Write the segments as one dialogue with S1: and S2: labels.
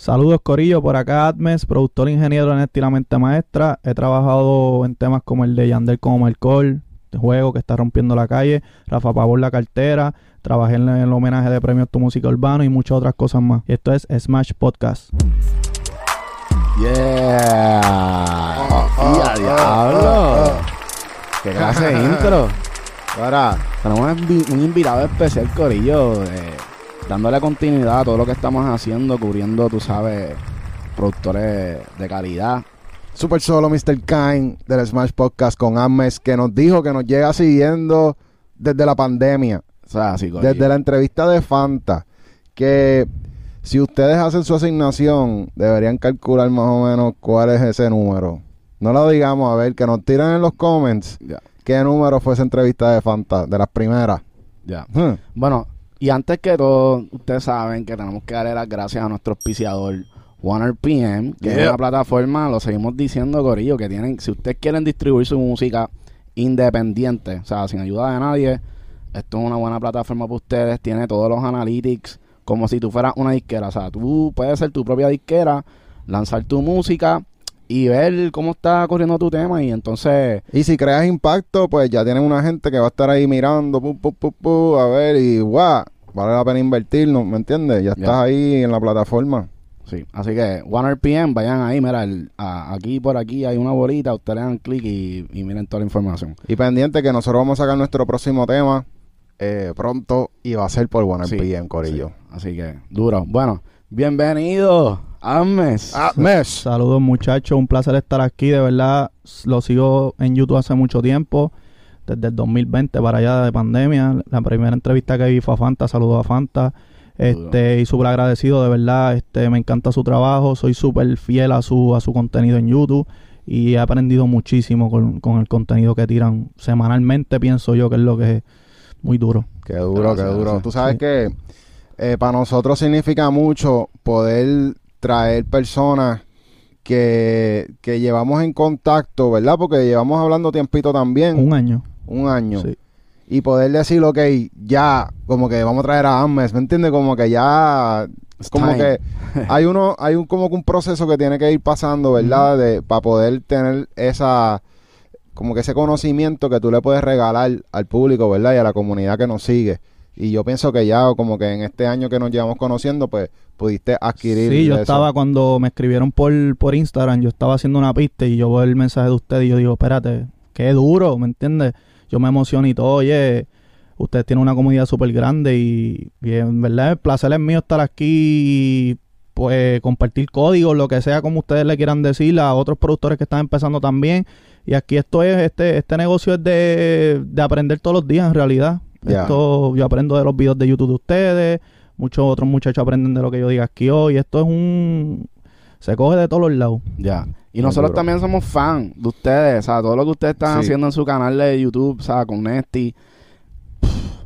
S1: Saludos Corillo, por acá Atmes, productor ingeniero en Esti la mente maestra. He trabajado en temas como el de Yandel como alcohol, de juego que está rompiendo la calle, Rafa Pavón la cartera, trabajé en el homenaje de premios Tu Música Urbano y muchas otras cosas más. Esto es Smash Podcast.
S2: Yeah. ¡Ya, diablo! ¡Qué clase de intro! Ahora, tenemos un invitado especial, Corillo, eh, dándole continuidad a todo lo que estamos haciendo, cubriendo, tú sabes, productores de calidad.
S3: Super solo Mr. Kind del Smash Podcast con Ames que nos dijo que nos llega siguiendo desde la pandemia,
S2: O sea, así,
S3: desde la entrevista de Fanta, que si ustedes hacen su asignación deberían calcular más o menos cuál es ese número. No lo digamos, a ver, que nos tiran en los comments
S2: Ya,
S3: qué número fue esa entrevista de Fanta, de las primeras.
S2: ya.
S3: Hmm.
S2: Bueno, y antes que todo, ustedes saben que tenemos que darle las gracias a nuestro auspiciador OneRPM, que es una plataforma, lo seguimos diciendo, Corillo, que tienen, si ustedes quieren distribuir su música independiente, o sea, sin ayuda de nadie, esto es una buena plataforma para ustedes, tiene todos los analytics, como si tú fueras una disquera, o sea, tú puedes ser tu propia disquera, lanzar tu música y ver cómo está corriendo tu tema y entonces...
S3: Y si creas impacto, pues ya tienen una gente que va a estar ahí mirando, pu, pu, pu, a ver, y guau, vale la pena invertir, ¿no? ¿me entiendes? Ya estás ahí en la plataforma.
S2: Sí, así que OneRPM, vayan ahí, mira, el- a- aquí por aquí hay una bolita, ustedes le dan clic y, y miren toda la información.
S3: Y pendiente que nosotros vamos a sacar nuestro próximo tema eh, pronto y va a ser por OneRPM,
S2: Sí,
S3: Corillo.
S2: sí, así que, duro. Bueno, bienvenido, Ames.
S3: Ah, mes.
S1: Saludos muchachos, un placer estar aquí, de verdad lo sigo en YouTube hace mucho tiempo, desde el 2020 para allá de pandemia. La primera entrevista que vi fue a Fanta, saludos a Fanta. Este, y súper agradecido, de verdad, este, me encanta su trabajo, soy súper fiel a su, a su contenido en YouTube y he aprendido muchísimo con, con el contenido que tiran semanalmente, pienso yo que es lo que es muy duro.
S3: Qué duro,
S2: Gracias,
S3: qué duro.
S2: gracias.
S3: Tú sabes
S1: Sí.
S3: que eh, para nosotros significa mucho poder traer personas que, que llevamos en contacto, ¿verdad? Porque llevamos hablando tiempito también,
S1: Un año.
S3: un año.
S1: Sí.
S3: y poder decir, ok, ya, como que vamos a traer a Ames, ¿me entiendes? Como que ya,
S2: It's
S3: como
S2: time.
S3: que hay uno, hay un como que un proceso que tiene que ir pasando, ¿verdad? De, para poder tener esa, como que ese conocimiento que tú le puedes regalar al público, ¿verdad? Y a la comunidad que nos sigue. Y yo pienso que ya, como que en este año que nos llevamos conociendo, pues pudiste adquirir.
S1: Sí, yo
S3: eso.
S1: estaba cuando me escribieron por, por Instagram, yo estaba haciendo una pista y yo veo el mensaje de usted y yo digo, espérate, qué duro, ¿me entiendes? Yo me emociono y todo, oye, usted tiene una comunidad súper grande y, y en verdad el placer es mío estar aquí y pues compartir códigos, lo que sea como ustedes le quieran decir a otros productores que están empezando también. Y aquí esto es, este, este negocio es de, de aprender todos los días en realidad. Esto yo aprendo de los videos de YouTube de ustedes, muchos otros muchachos aprenden de lo que yo diga aquí hoy. Esto es un... Se coge de todos los lados.
S2: Ya. Y nosotros también somos fan de ustedes, o sea, todo lo que ustedes están
S3: Sí.
S2: haciendo en su canal de YouTube, o sea, con Nesty,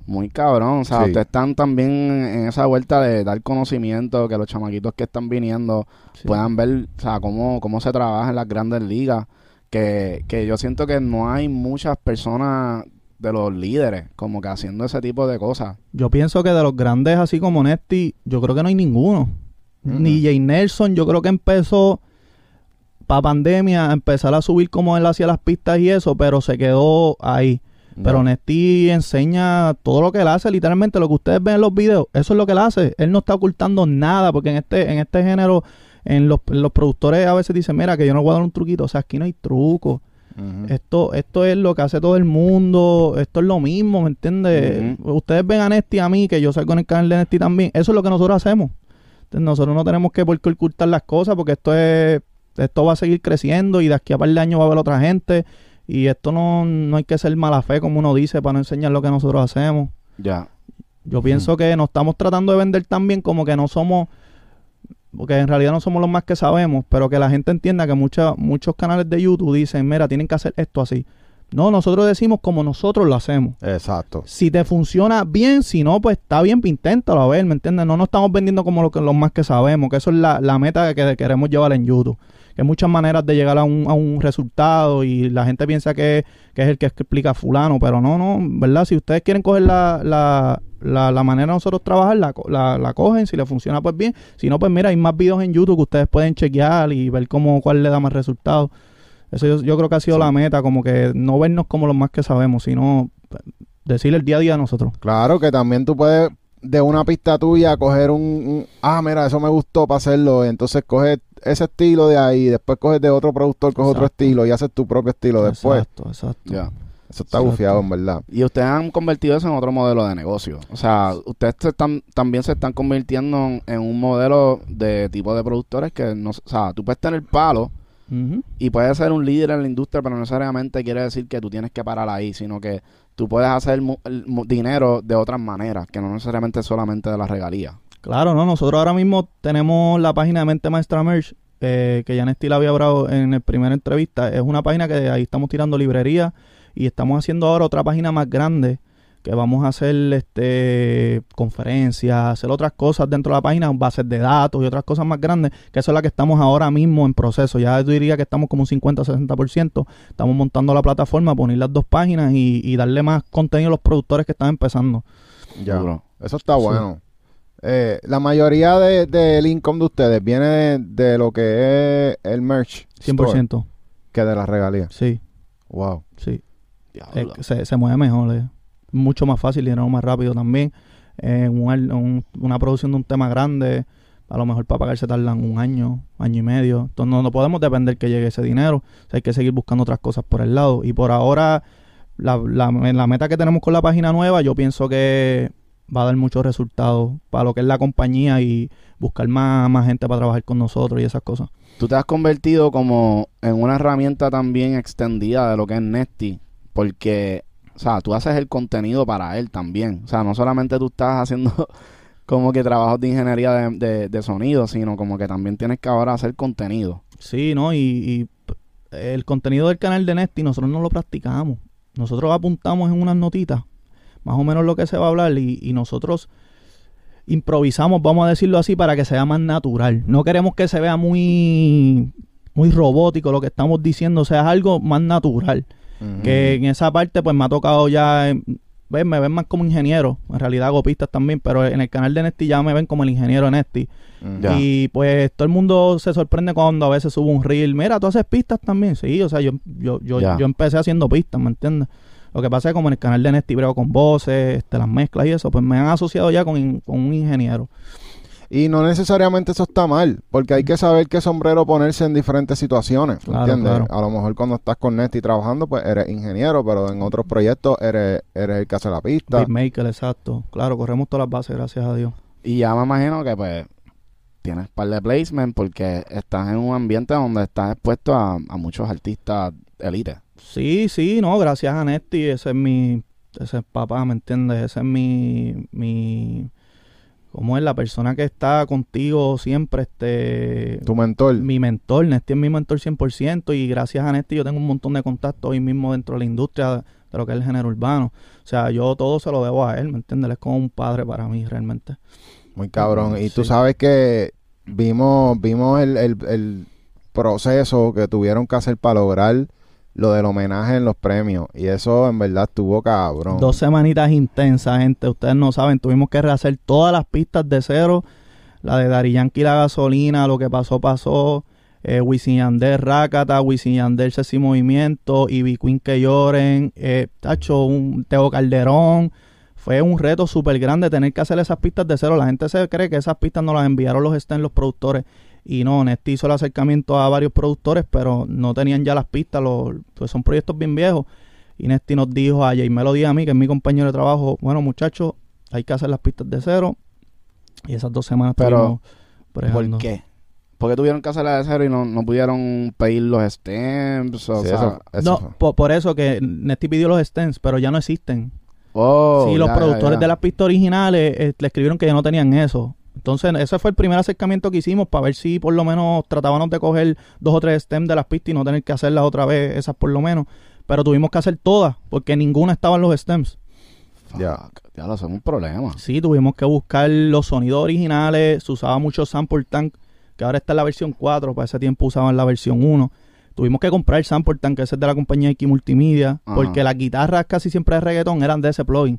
S2: muy cabrón, o sea,
S3: Sí.
S2: ustedes están también en esa vuelta de dar conocimiento, que los chamaquitos que están viniendo
S1: Sí.
S2: puedan ver, o sea, cómo, cómo se trabaja en las grandes ligas, que, que yo siento que no hay muchas personas de los líderes como que haciendo ese tipo de cosas.
S1: Yo pienso que de los grandes así como Nesty, yo creo que no hay ninguno. Ni Jay Nelson, yo creo que empezó para pandemia a empezar a subir como él hacía las pistas y eso, pero se quedó ahí. Pero
S3: Ya.
S1: Nesty enseña todo lo que él hace, literalmente lo que ustedes ven en los videos, eso es lo que él hace. Él no está ocultando nada, porque en este, en este género, en los, en los productores a veces dicen, mira, que yo no voy a dar un truquito. O sea, aquí no hay truco. Esto, esto es lo que hace todo el mundo, esto es lo mismo, ¿me entiendes? Ustedes ven a Nesty a mí, que yo salgo en el canal de Nesty también, eso es lo que nosotros hacemos. Entonces, nosotros no tenemos que por qué ocultar las cosas, porque esto es, esto va a seguir creciendo y de aquí a par de años va a haber otra gente. Y esto no, no hay que ser mala fe, como uno dice, para no enseñar lo que nosotros hacemos.
S2: Ya.
S1: Yo pienso que nos estamos tratando de vender también como que no somos, porque en realidad no somos los más que sabemos, pero que la gente entienda que mucha- muchos canales de YouTube dicen, mira, tienen que hacer esto así. No, nosotros decimos como nosotros lo hacemos.
S3: Exacto.
S1: Si te funciona bien, si no, pues está bien, pues inténtalo a ver, ¿me entiendes? No nos estamos vendiendo como lo que, los más que sabemos, que eso es la, la meta que queremos llevar en YouTube. Que hay muchas maneras de llegar a un, a un resultado y la gente piensa que, que es el que explica fulano, pero no, no, ¿verdad? Si ustedes quieren coger la, la, la, la manera de nosotros trabajar la, la, la cogen, si le funciona pues bien, si no pues mira, hay más videos en YouTube que ustedes pueden chequear y ver cómo cuál le da más resultados. Eso yo, yo creo que ha sido
S2: Sí.
S1: la meta, como que no vernos como los más que sabemos, sino pues, decir el día a día a nosotros.
S3: Claro que también tú puedes de una pista tuya coger un, un- ah, mira, eso me gustó para hacerlo, entonces coges ese estilo de ahí, después coges de otro productor, coges otro estilo y haces tu propio estilo después.
S1: Exacto, exacto.
S3: Eso está
S1: Exacto.
S3: bufiado, en verdad.
S2: Y ustedes han convertido eso en otro modelo de negocio. O sea, ustedes se están, también se están convirtiendo en, un modelo de tipo de productores que no, o sea, tú puedes tener palo y puedes ser un líder en la industria, pero no necesariamente quiere decir que tú tienes que parar ahí, sino que tú puedes hacer mu- el mu- dinero de otras maneras, que no necesariamente solamente de las regalías.
S1: Claro, no, nosotros ahora mismo tenemos la página de Mente Maestra Merch, eh, que ya Nesty la había hablado en el primer entrevista. Es una página que ahí estamos tirando librería y estamos haciendo ahora otra página más grande que vamos a hacer este conferencias, hacer otras cosas dentro de la página, bases de datos y otras cosas más grandes, que eso es la que estamos ahora mismo en proceso. Ya yo diría que estamos como un 50-60%. Estamos montando la plataforma, poner las dos páginas y, y darle más contenido a los productores que están empezando.
S3: Ya.
S2: Duro.
S3: Eso está
S1: Sí.
S3: bueno. Eh, la mayoría de- del income de ustedes viene de, de lo que es el merch. store
S1: 100%.
S3: que de las regalías.
S1: Sí,
S3: Wow.
S1: sí. Eh, se, se mueve mejor, es mucho más fácil, dinero más rápido también. Eh, un al- un- una producción de un tema grande, a lo mejor para pagar se tardan un año, año y medio. Entonces no, no podemos depender que llegue ese dinero. O sea, hay que seguir buscando otras cosas por el lado. Y por ahora, la, la, la meta que tenemos con la página nueva, yo pienso que va a dar muchos resultados para lo que es la compañía y buscar más, más gente para trabajar con nosotros y esas cosas.
S2: Tú te has convertido como en una herramienta también extendida de lo que es Nesty, porque, o sea, tú haces el contenido para él también. O sea, no solamente tú estás haciendo como que trabajos de ingeniería de, sonido, sino como que también tienes que ahora hacer contenido.
S1: Sí, ¿no? Y, el contenido del canal de Nesty nosotros no lo practicamos. Nosotros apuntamos en unas notitas, más o menos lo que se va a hablar, y, nosotros improvisamos, vamos a decirlo así, para que sea más natural. No queremos que se vea muy, muy robótico lo que estamos diciendo, sea, algo más natural. Que en esa parte, pues me ha tocado ya. eh, ven, me ven más como ingeniero. En realidad hago pistas también, pero en el canal de Nesty ya me ven como el ingeniero de Nesty.
S3: Ujú.
S2: Ya.
S1: Y pues todo el mundo se sorprende cuando a veces subo un reel. Mira, tú haces pistas también. Sí, o sea, yo, yo, yo, yo empecé haciendo pistas, ¿me entiendes? Lo que pasa es que como en el canal de Nesty brego con voces, este, las mezclas y eso, pues me han asociado ya con, con un ingeniero.
S3: Y no necesariamente eso está mal, porque hay que saber qué sombrero ponerse en diferentes situaciones, ¿me
S1: Claro,
S3: ¿entiendes?
S1: claro.
S3: A lo mejor cuando estás con Nesty trabajando, pues eres ingeniero, pero en otros proyectos eres, eres el que hace la pista.
S1: Beatmaker, exacto. Claro, corremos todas las bases, gracias a Dios.
S2: Y ya me imagino que pues tienes par de placement porque estás en un ambiente donde estás expuesto a, a muchos artistas elite.
S1: Sí, sí, no, gracias a Nesty, ese es mi, ese es papá, ¿me entiendes? Ese es mi, mi, ¿cómo es? La persona que está contigo siempre, este,
S3: Tu mentor.
S1: mi mentor, Nesty es mi mentor 100% y gracias a Nesty yo tengo un montón de contactos hoy mismo dentro de la industria de lo que es el género urbano. O sea, yo todo se lo debo a él, ¿me entiendes? Él es como un padre para mí realmente.
S3: Muy cabrón. Y tú sabes que vimos, vimos el, el, el proceso que tuvieron que hacer para lograr lo del homenaje en los premios. Y eso en verdad estuvo cabrón.
S1: Dos semanitas intensas, gente. Ustedes no saben, tuvimos que rehacer todas las pistas de cero. La de Dari Yankee, la gasolina, lo que pasó, pasó. Eh, Wisin Yandel, Rakata, Wisin Yandel, Ceci Movimiento, Ivy Queen que lloren, eh, tacho, un Teo Calderón. Fue un reto súper grande tener que hacer esas pistas de cero. La gente se cree que esas pistas no las enviaron los estén los productores. Y no, Nesti hizo el acercamiento a varios productores, pero no tenían ya las pistas. Los, pues son proyectos bien viejos. Y Nesti nos dijo a Jay Melody a mí, que es mi compañero de trabajo, bueno muchachos, hay que hacer las pistas de cero. Y esas dos semanas
S2: Pero. ¿Por qué? ¿Por qué tuvieron que hacerla de cero y no, no pudieron pedir los stems? O
S3: Sí,
S2: sea,
S3: eso- eso
S1: No, por, por eso que Nesti pidió los stems, pero ya no existen.
S2: oh,
S1: sí, los
S2: ya, ya,
S1: productores
S2: ya.
S1: de las pistas originales eh, le escribieron que ya no tenían eso. Entonces, ese fue el primer acercamiento que hicimos para ver si por lo menos tratábamos de coger dos o tres stems de las pistas y no tener que hacerlas otra vez, esas por lo menos. Pero tuvimos que hacer todas, porque ninguna estaba en los stems.
S3: Ya.
S2: Ya lo son un problema.
S1: Sí, tuvimos que buscar los sonidos originales, se usaba mucho Sample Tank, que ahora está en la versión 4, para ese tiempo usaban la versión 1. Tuvimos que comprar el Sample Tank, que ese es de la compañía X Multimedia,
S2: Ajá.
S1: porque las guitarras casi siempre de reggaetón eran de ese plugin.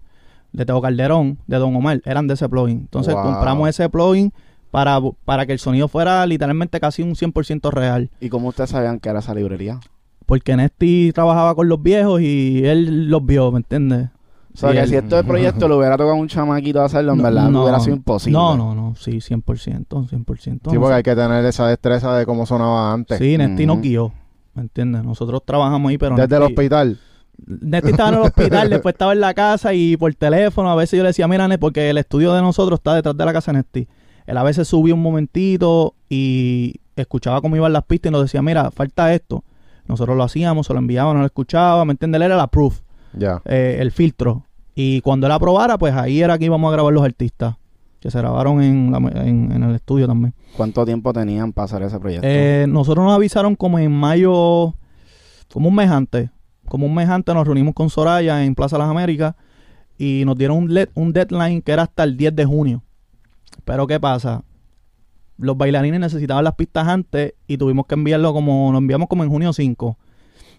S1: De Teo Calderón, de Don Omar, eran de ese plugin. Entonces
S3: Wow.
S1: compramos ese plugin para, para que el sonido fuera literalmente casi un 100% real.
S2: ¿Y cómo ustedes sabían que era esa librería?
S1: Porque Nesty trabajaba con los viejos y él los vio, ¿me entiendes?
S2: O sea,
S1: Sí,
S2: que
S1: él-
S2: si esto del proyecto lo hubiera tocado un chamaquito a hacerlo, en verdad no, hubiera sido imposible.
S1: No, no, no, sí, 100%, 100%.
S3: Sí,
S1: No
S3: porque
S1: sé.
S3: hay que tener esa destreza de cómo sonaba antes.
S1: Sí, Nesty nos
S2: Ujú.
S1: guió, ¿me entiendes? Nosotros trabajamos ahí, pero
S3: Desde el hospital.
S1: Nesti estaba en el hospital, después estaba en la casa y por teléfono a veces yo le decía, mira, Nesti, porque el estudio de nosotros está detrás de la casa de Nesti. Él a veces subía un momentito y escuchaba cómo iban las pistas y nos decía, mira, falta esto. Nosotros lo hacíamos, se lo enviábamos, no lo escuchaba, ¿me entiendes? Él era la proof,
S3: Ya.
S1: eh, el filtro. Y cuando él aprobara, pues ahí era que íbamos a grabar los artistas, que se grabaron en, la- en- en el estudio también.
S2: ¿Cuánto tiempo tenían para hacer ese proyecto?
S1: Eh, nosotros nos avisaron como en mayo, como un mes antes. Como un mes antes nos reunimos con Soraya en Plaza Las Américas y nos dieron un, un deadline que era hasta el 10 de junio. Pero ¿qué pasa? Los bailarines necesitaban las pistas antes y tuvimos que enviarlo como, lo enviamos como en junio 5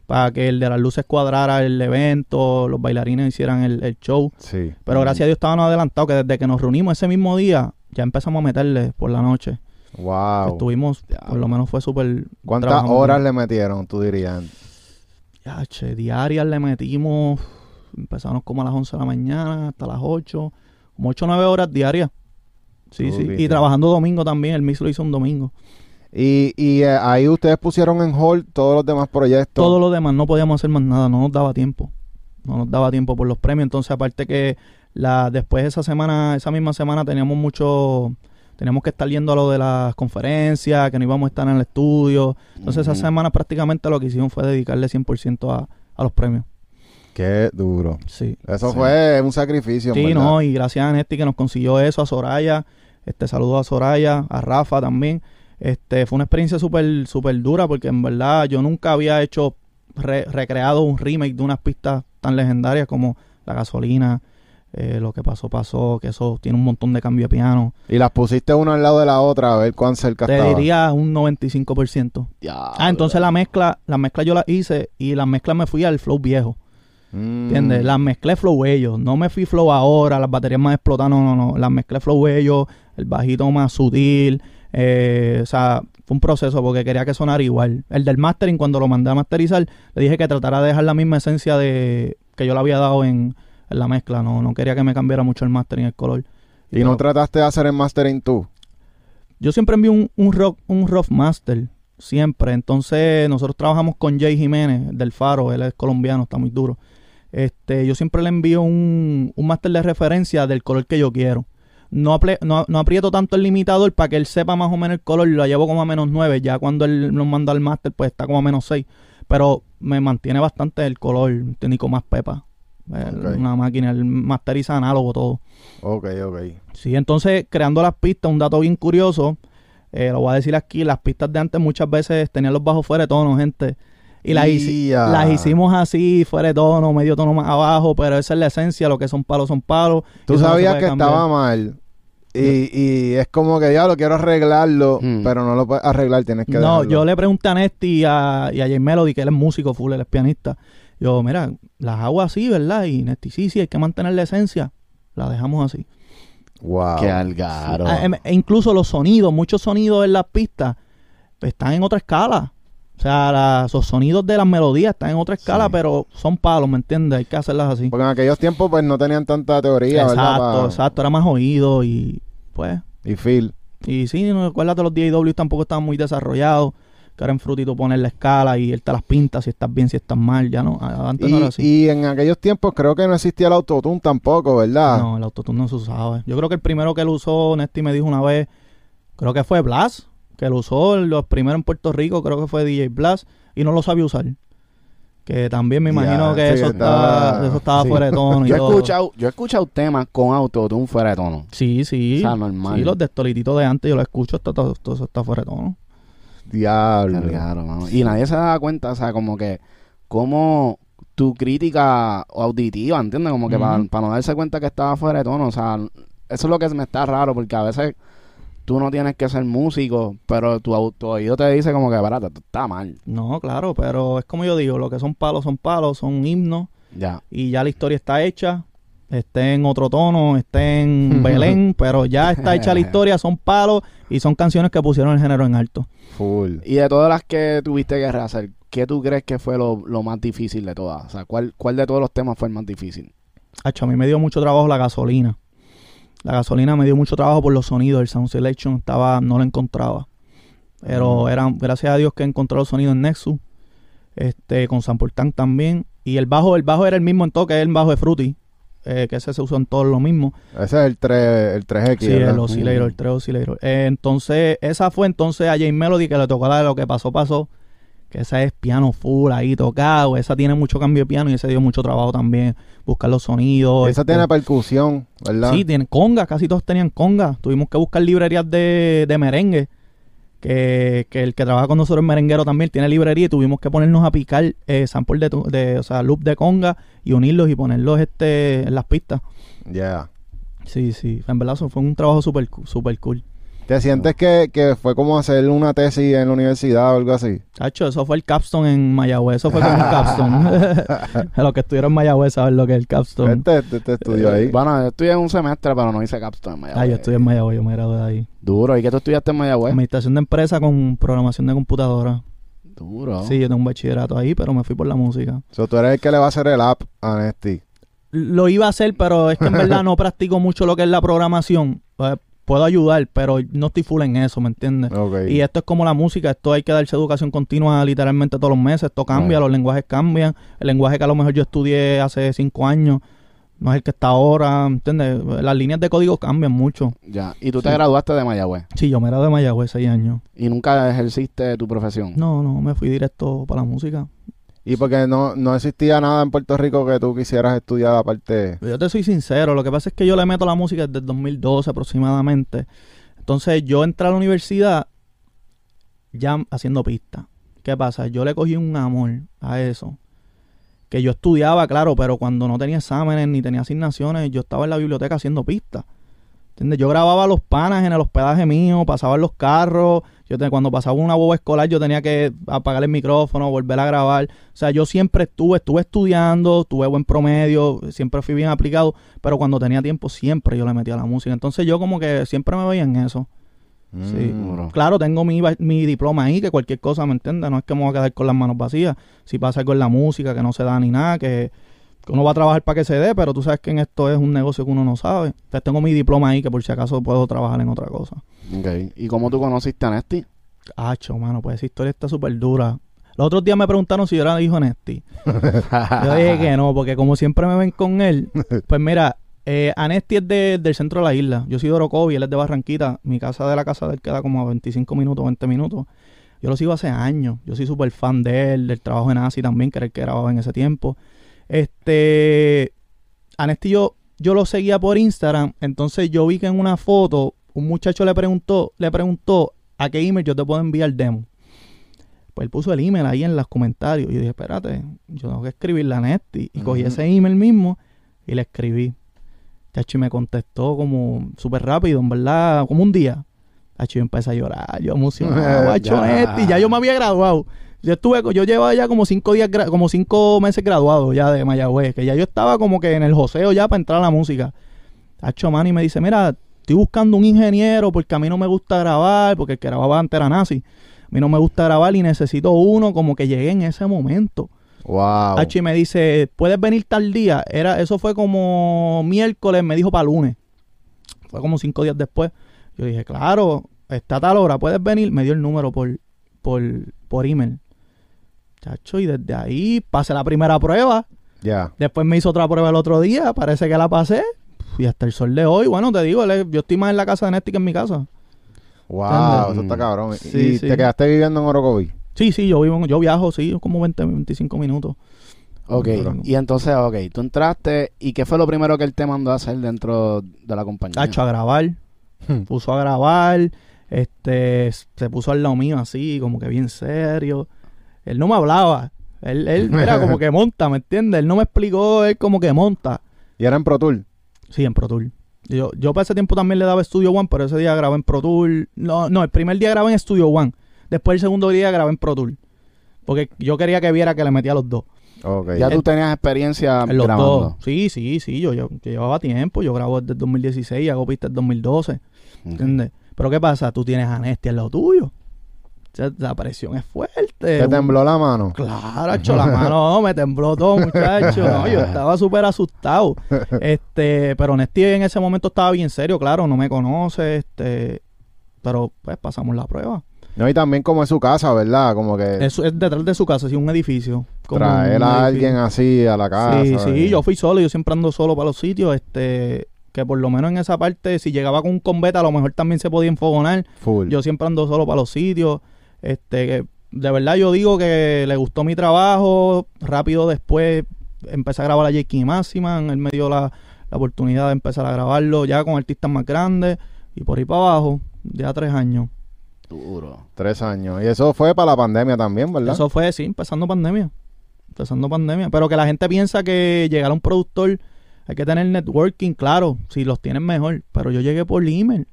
S1: para que el de las luces cuadrara el evento, los bailarines hicieran el, el show.
S3: Sí.
S1: Pero gracias a Dios estábamos adelantados que desde que nos reunimos ese mismo día ya empezamos a meterle por la noche.
S3: Wow.
S1: Estuvimos, por lo menos fue súper...
S3: ¿Cuántas horas
S1: bien.
S3: le metieron, tú dirías?
S1: Ya, che, diarias le metimos, empezamos como a las 11 de la mañana hasta las 8, como 8 o 9 horas diarias. Sí, sí. Y trabajando domingo también, el mix lo hizo un domingo.
S3: Y, y eh, ahí ustedes pusieron en hold todos los demás proyectos.
S1: Todo lo demás no podíamos hacer más nada, no nos daba tiempo. No nos daba tiempo por los premios. Entonces, aparte que la después de esa semana, esa misma semana teníamos mucho, teníamos que estar yendo a lo de las conferencias, que no íbamos a estar en el estudio. Entonces, esa semana prácticamente lo que hicimos fue dedicarle 100% a, a los premios.
S3: Qué duro.
S1: Sí.
S3: Eso
S2: Sí.
S3: fue un sacrificio.
S1: Sí,
S3: ¿verdad?
S1: no, y gracias a Nesti que nos consiguió eso, a Soraya, este saludo a Soraya, a Rafa también. Este, fue una experiencia súper súper dura porque en verdad yo nunca había hecho, re- recreado un remake de unas pistas tan legendarias como La Gasolina, eh, Lo que pasó, pasó, que eso tiene un montón de cambio de piano.
S3: Y las pusiste una al lado de la otra a ver cuán cerca
S1: Te
S3: estaba.
S1: diría un 95%.
S2: Ya,
S1: Ah, entonces la mezcla, la mezcla yo la hice y la mezcla me fui al flow viejo.
S3: Mm.
S1: ¿Entiendes? Las mezclé flow ellos. No me fui flow ahora, las baterías más explotadas. No, no, no. Las mezclé flow ellos, el bajito más sutil. eh, o sea, fue un proceso porque quería que sonara igual. El del mastering, cuando lo mandé a masterizar, le dije que tratara de dejar la misma esencia de que yo le había dado en, en la mezcla. No, no quería que me cambiara mucho el mastering, el color.
S3: ¿Y no trataste de hacer el mastering tú?
S1: yo siempre envío un, un rock, un rough master. Siempre. Entonces, nosotros trabajamos con Jay Jiménez del Faro, él es colombiano, está muy duro. Este, yo siempre le envío un, un máster de referencia del color que yo quiero. No, aple- no, no aprieto tanto el limitador para que él sepa más o menos el color, lo llevo como a menos 9. Ya cuando él nos manda al máster, pues está como a menos 6. Pero me mantiene bastante el color técnico más pepa. Eh. Una máquina, él masteriza análogo todo.
S3: Ok, ok.
S1: Sí, entonces creando las pistas, un dato bien curioso, eh, lo voy a decir aquí, las pistas de antes muchas veces tenían los bajos fuera de tono, gente. Y las, las hicimos así, fuera de tono, medio tono más abajo, pero esa es la esencia, lo que son palos son palos.
S3: Tú
S1: no
S3: sabías que
S1: cambiar.
S3: estaba mal. Y, y es como que ya lo quiero arreglarlo,
S2: Mm.
S3: pero no lo puedes arreglar, tienes que
S1: No,
S3: dejarlo.
S1: yo le pregunté a Nesti y a, y a Jay Melody, que él es músico full, él es pianista. Yo, mira, las hago así, ¿verdad? Y Nesti, sí, sí, hay que mantener la esencia. La dejamos así.
S3: Wow.
S2: Qué algaro.
S1: Ah, em- E incluso los sonidos, muchos sonidos en las pistas están en otra escala. O sea, la- los sonidos de las melodías están en otra escala,
S3: Sí.
S1: pero son palos, ¿me entiendes? Hay que hacerlas así.
S3: Porque en aquellos tiempos pues no tenían tanta teoría, ¿verdad?
S1: Exacto, exacto. Era más oído y pues...
S3: Y feel.
S1: Y sí, no acuérdate, los DAW tampoco estaban muy desarrollados. Que ahora en Frutito poner la escala y él te las pinta si estás bien, si estás mal. Ya no, antes no era
S3: Y,
S1: así.
S3: y en aquellos tiempos creo que no existía el autotune tampoco, ¿verdad?
S1: No, el autotune no se usaba. Yo creo que el primero que lo usó, Nesti me dijo una vez, creo que fue Blas, que lo usó, los primeros en Puerto Rico, creo que fue DJ Blas, y no lo sabía usar. Que también me
S3: Ya,
S1: imagino que
S3: sí,
S1: eso,
S3: está-
S1: estaba, eso estaba
S3: sí.
S1: fuera de tono y
S2: Yo he
S1: todo.
S2: escuchado, yo he escuchado temas con autotune fuera de tono.
S1: Sí, sí.
S2: O sea, normal.
S1: Sí, los de Estolitito de antes, yo lo escucho, está, todo, todo eso está fuera de tono.
S3: Diablo.
S2: Claro, mano. Y nadie se da cuenta, o sea, como que, como tu crítica auditiva, ¿entiendes? Como que para, no darse cuenta que estaba fuera de tono, o sea, eso es lo que me está raro, porque a veces tú no tienes que ser músico, pero tu, tu oído te dice como que, tú estás mal.
S1: No, claro, pero es como yo digo, lo que son palos son palos, son himnos,
S2: Ya.
S1: y ya la historia está hecha. Esté en otro tono, esté en Belén, pero ya está hecha la historia, son palos y son canciones que pusieron el género en alto.
S3: Full.
S2: Y de todas las que tuviste que rehacer, ¿qué tú crees que fue lo, lo más difícil de todas? O sea, ¿cuál, ¿cuál de todos los temas fue el más difícil?
S1: Hacho, a mí me dio mucho trabajo la gasolina. La gasolina me dio mucho trabajo por los sonidos. El sound selection estaba, no lo encontraba. Pero
S3: Mm.
S1: eran, gracias a Dios que encontré los sonidos en Nexus. Este, con Sample Tank también. Y el bajo, el bajo era el mismo en todo, que es el bajo de Fruity. Eh, que ese se usó en todo lo mismo.
S3: Ese es el 3, el 3X.
S1: Sí,
S3: ¿verdad?
S1: el oscillator, el 3 oscillator. Eh, entonces, esa fue entonces a Jane Melody que le tocó la de lo que pasó, pasó. Que esa es piano full ahí tocado. Esa tiene mucho cambio de piano y ese dio mucho trabajo también. Buscar los sonidos.
S3: Esa
S1: este,
S3: tiene percusión, ¿verdad?
S1: Sí, tiene conga, casi todos tenían conga. Tuvimos que buscar librerías de, de merengue. Que, que el que trabaja con nosotros en merenguero también tiene librería y tuvimos que ponernos a picar eh, sample de, de, o sea, loop de conga y unirlos y ponerlos este en las pistas.
S3: Ya.
S1: Sí, sí, en verdad eso fue un trabajo súper super cool.
S3: ¿Te sientes que, que fue como hacer una tesis en la universidad o algo así?
S1: Chacho, eso fue el capstone en Mayagüez, eso fue como un capstone. Los que estuvieron en Mayagüez saben lo que es el capstone.
S3: Este, este, este estudió ahí.
S2: Bueno, yo estudié un semestre, pero no hice capstone en Mayagüez.
S1: Ah, yo estudié en Mayagüez, yo me gradué de ahí.
S2: Duro. ¿Y qué tú estudiaste en Mayagüez?
S1: Administración de empresa con programación de computadora.
S2: Duro.
S1: Sí, yo tengo un bachillerato ahí, pero me fui por la música.
S3: So, tú eres el que le va a hacer el app a Nesty.
S1: Lo iba a hacer, pero es que en verdad no practico mucho lo que es la programación. Eh, puedo ayudar, pero no estoy full en eso, ¿me entiendes? Y esto es como la música, esto hay que darse educación continua literalmente todos los meses, esto cambia, los lenguajes cambian, el lenguaje que a lo mejor yo estudié hace cinco años no es el que está ahora, ¿entiendes? Las líneas de código cambian mucho.
S2: Ya. ¿Y tú te
S1: Sí.
S2: graduaste de Mayagüez?
S1: Sí, yo me gradué de Mayagüez seis años.
S2: ¿Y nunca ejerciste tu profesión?
S1: No, no, me fui directo para la música.
S3: Y porque no, no existía nada en Puerto Rico que tú quisieras estudiar aparte.
S1: Yo te soy sincero, lo que pasa es que yo le meto la música desde el 2012 aproximadamente. Entonces yo entré a la universidad ya haciendo pista. ¿Qué pasa? Yo le cogí un amor a eso. Que yo estudiaba, claro, pero cuando no tenía exámenes ni tenía asignaciones, yo estaba en la biblioteca haciendo pista. ¿Entiendes? Yo grababa los panas en el hospedaje mío, pasaba en los carros. Yo te- cuando pasaba una boba escolar, yo tenía que apagar el micrófono, volver a grabar. O sea, yo siempre estuve, estuve estudiando, tuve buen promedio, siempre fui bien aplicado, pero cuando tenía tiempo siempre yo le metía la música. Entonces yo como que siempre me veía en eso. Sí.
S3: Mm.
S1: Claro, tengo mi, mi diploma ahí, que cualquier cosa, ¿me entiendes? No es que me voy a quedar con las manos vacías. Si pasa en la música, que no se da ni nada, que uno va a trabajar para que se dé, pero tú sabes que en esto es un negocio que uno no sabe. Entonces tengo mi diploma ahí, que por si acaso puedo trabajar en otra cosa.
S2: Ok. ¿Y cómo tú conociste a Nesty?
S1: Hacho, mano, pues esa historia está súper dura. Los otros días me preguntaron si yo era hijo de Nesti. Yo dije que no, porque como siempre me ven con él, pues mira, eh, Anesti es de- del centro de la isla. Yo soy de Orocovi, él es de Barranquita. Mi casa de la casa de él queda como a 25 minutos, 20 minutos. Yo lo sigo hace años. Yo soy súper fan de él, del trabajo de Nazi también, que era el que grababa en ese tiempo. Este, Anesti yo, yo lo seguía por Instagram, entonces yo vi que en una foto un muchacho le preguntó, le preguntó a qué email yo te puedo enviar demo. Pues él puso el email ahí en los comentarios. Y yo dije, espérate, yo tengo que escribirle a Nesti. Y cogí ese email mismo y le escribí. Chacho, y me contestó como súper rápido, en verdad, como un día. Chacho, yo empecé a llorar, yo emocionado. Chacho,
S2: Ya.
S1: Nesti, ya yo me había graduado. Yo estuve, yo llevaba ya como cinco días, como cinco meses graduado ya de Mayagüez, que ya yo estaba como que en el joseo ya para entrar a la música. Chacho, man, y me dice, mira, estoy buscando un ingeniero porque a mí no me gusta grabar, porque el que grababa antes era nazi. A mí no me gusta grabar y necesito uno como que llegue en ese momento.
S3: Wow.
S1: Hacho, y me dice, ¿puedes venir tal día? Era, eso fue como miércoles, me dijo para lunes. Fue como cinco días después. Yo dije, claro, está a tal hora, ¿puedes venir? Me dio el número por, por, por email. Chacho, y desde ahí pasé la primera prueba.
S3: Ya.
S1: Después me hizo otra prueba el otro día, parece que la pasé. Y hasta el sol de hoy, bueno, te digo, yo estoy más en la casa de Nesti que en mi casa.
S3: Wow,
S2: ¿Entiendes?
S3: eso está cabrón.
S1: Sí,
S3: ¿Y
S1: sí.
S3: te quedaste viviendo en Orocovi?
S1: Sí, sí, yo vivo, yo viajo, sí, como 20, 25 minutos.
S2: Ok. Y entonces, ok, tú entraste. ¿Y qué fue lo primero que él te mandó a hacer dentro de la compañía?
S1: Tacho, a grabar.
S3: Hmm.
S1: puso a grabar. Este, se puso al lado mío así, como que bien serio. Él no me hablaba. Él, él era como que monta, ¿me entiendes? Él no me explicó, él como que monta.
S3: ¿Y era en Pro Tour?
S1: Sí, en Pro Tool. Yo, yo para ese tiempo también le daba Studio One, pero ese día grabé en Pro Tool. No, no, el primer día grabé en Studio One. Después el segundo día grabé en Pro Tool. Porque yo quería que viera que le metía los dos.
S3: Ok.
S2: Ya tú tenías experiencia
S1: En los
S2: grabando.
S1: dos. Sí, sí, sí. Yo, yo, yo llevaba tiempo. Yo grabo desde el 2016 y hago pistas desde 2012.
S2: Ok.
S1: ¿Entiendes? Pero ¿qué pasa? Tú tienes anestia en lo tuyo. La presión es fuerte.
S3: ¿Te tembló la mano?
S1: Claro, hecho la mano, me tembló todo, muchacho. No, yo estaba súper asustado. Este, pero Nesti en ese momento estaba bien serio, claro, no me conoce, este, pero pues pasamos la prueba.
S3: No, y también como es su casa, ¿verdad? Como que
S1: es detrás de su casa, sí, un edificio. como
S3: traer
S1: un
S3: a
S1: edificio.
S3: alguien así a la casa.
S1: Sí, sí,
S3: ¿verdad?
S1: yo fui solo, yo siempre ando solo para los sitios, este, que por lo menos en esa parte, si llegaba con un combeta, a lo mejor también se podía enfogonar.
S3: Full.
S1: Yo siempre ando solo para los sitios. Este, que de verdad yo digo que le gustó mi trabajo. Rápido después empecé a grabar a Jakey Maximan. Él me dio la, la oportunidad de empezar a grabarlo ya con artistas más grandes. Y por ahí para abajo, ya tres años.
S2: Duro.
S3: Tres años. Y eso fue para la pandemia también, ¿verdad?
S1: Eso fue, sí, empezando pandemia. Empezando pandemia. Pero que la gente piensa que llegar a un productor hay que tener networking, claro. Si los tienen mejor. Pero yo llegué por email.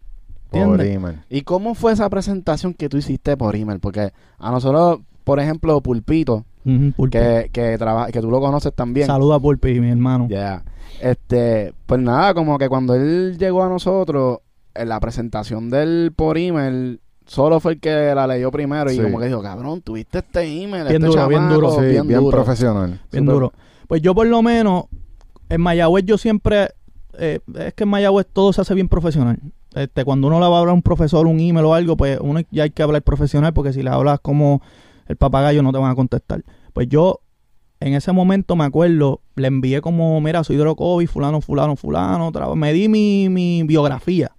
S3: Por email.
S2: ¿Y cómo fue esa presentación que tú hiciste por email? Porque a nosotros, por ejemplo, Pulpito,
S1: Pulpi.
S2: que, que, traba- que tú lo conoces también.
S1: Saluda a Pulpi, mi hermano.
S2: Ya. Este, pues nada, como que cuando él llegó a nosotros, en la presentación de él por email, solo fue el que la leyó primero y como que dijo, cabrón, tuviste este email,
S1: Bien
S2: este
S1: duro, bien duro.
S3: Sí, bien,
S2: duro".
S3: profesional.
S1: bien duro. Pues yo por lo menos, en Mayagüez yo siempre, eh, es que en Mayagüez todo se hace bien profesional. Este, cuando uno le va a hablar a un profesor, un email o algo, pues uno ya hay que hablar profesional porque si le hablas como el papagayo no te van a contestar. Pues yo en ese momento me acuerdo, le envié como, mira, soy de Orocovi, fulano, fulano, fulano, me di mi, mi biografía.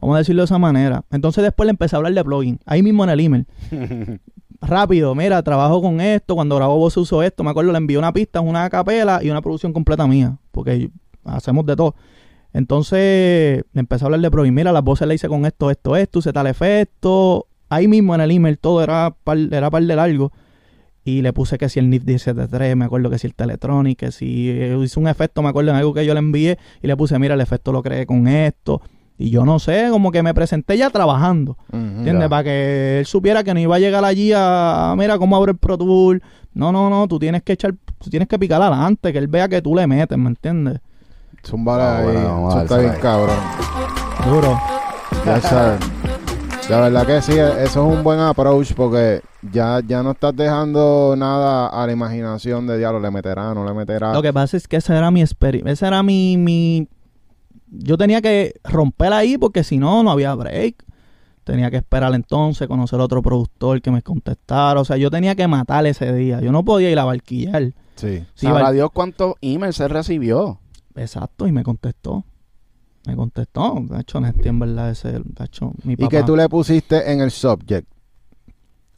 S1: Vamos a decirlo de esa manera. Entonces después le empecé a hablar de plugin, ahí mismo en el email rápido, mira, trabajo con esto, cuando grabo voz uso esto, me acuerdo, le envié una pista, una capela y una producción completa mía, porque hacemos de todo. Entonces, empecé a hablar de pro y mira, las voces le hice con esto, esto, esto, hice tal efecto. Ahí mismo en el email todo era par, era par de largo. Y le puse que si el NIF 173, me acuerdo que si el Teletronic, que si eh, hice un efecto, me acuerdo en algo que yo le envié y le puse, mira, el efecto lo creé con esto. Y yo no sé, como que me presenté ya trabajando.
S3: Ujú.
S1: ¿Entiendes?
S2: Ya.
S1: Para que él supiera que no iba a llegar allí a, a, mira cómo abre el Pro Tool. No, no, no, tú tienes que echar, tú tienes que picar adelante, que él vea que tú le metes, ¿me entiendes?
S3: Zúmbale
S2: Ah,
S3: ahí.
S2: bueno, vamos a
S3: Eso está bien cabrón.
S1: Duro.
S3: Ya sabes. La verdad que sí, eso es un buen approach porque ya, ya no estás dejando nada a la imaginación de diablo, le meterá, no le meterá.
S1: Lo que pasa es que esa era mi experiencia, esa era mi, mi... Yo tenía que romper ahí porque si no, no había break. Tenía que esperar entonces, conocer a otro productor que me contestara. O sea, yo tenía que matar ese día. Yo no podía ir a barquillar.
S3: Sí.
S1: Sí,
S2: Sabrá
S1: bar-
S2: Dios cuántos emails se recibió.
S1: Exacto, y me contestó. Me contestó. De hecho, Nesti, en verdad, ese, de hecho, mi papá.
S3: Y que tú le pusiste en el subject.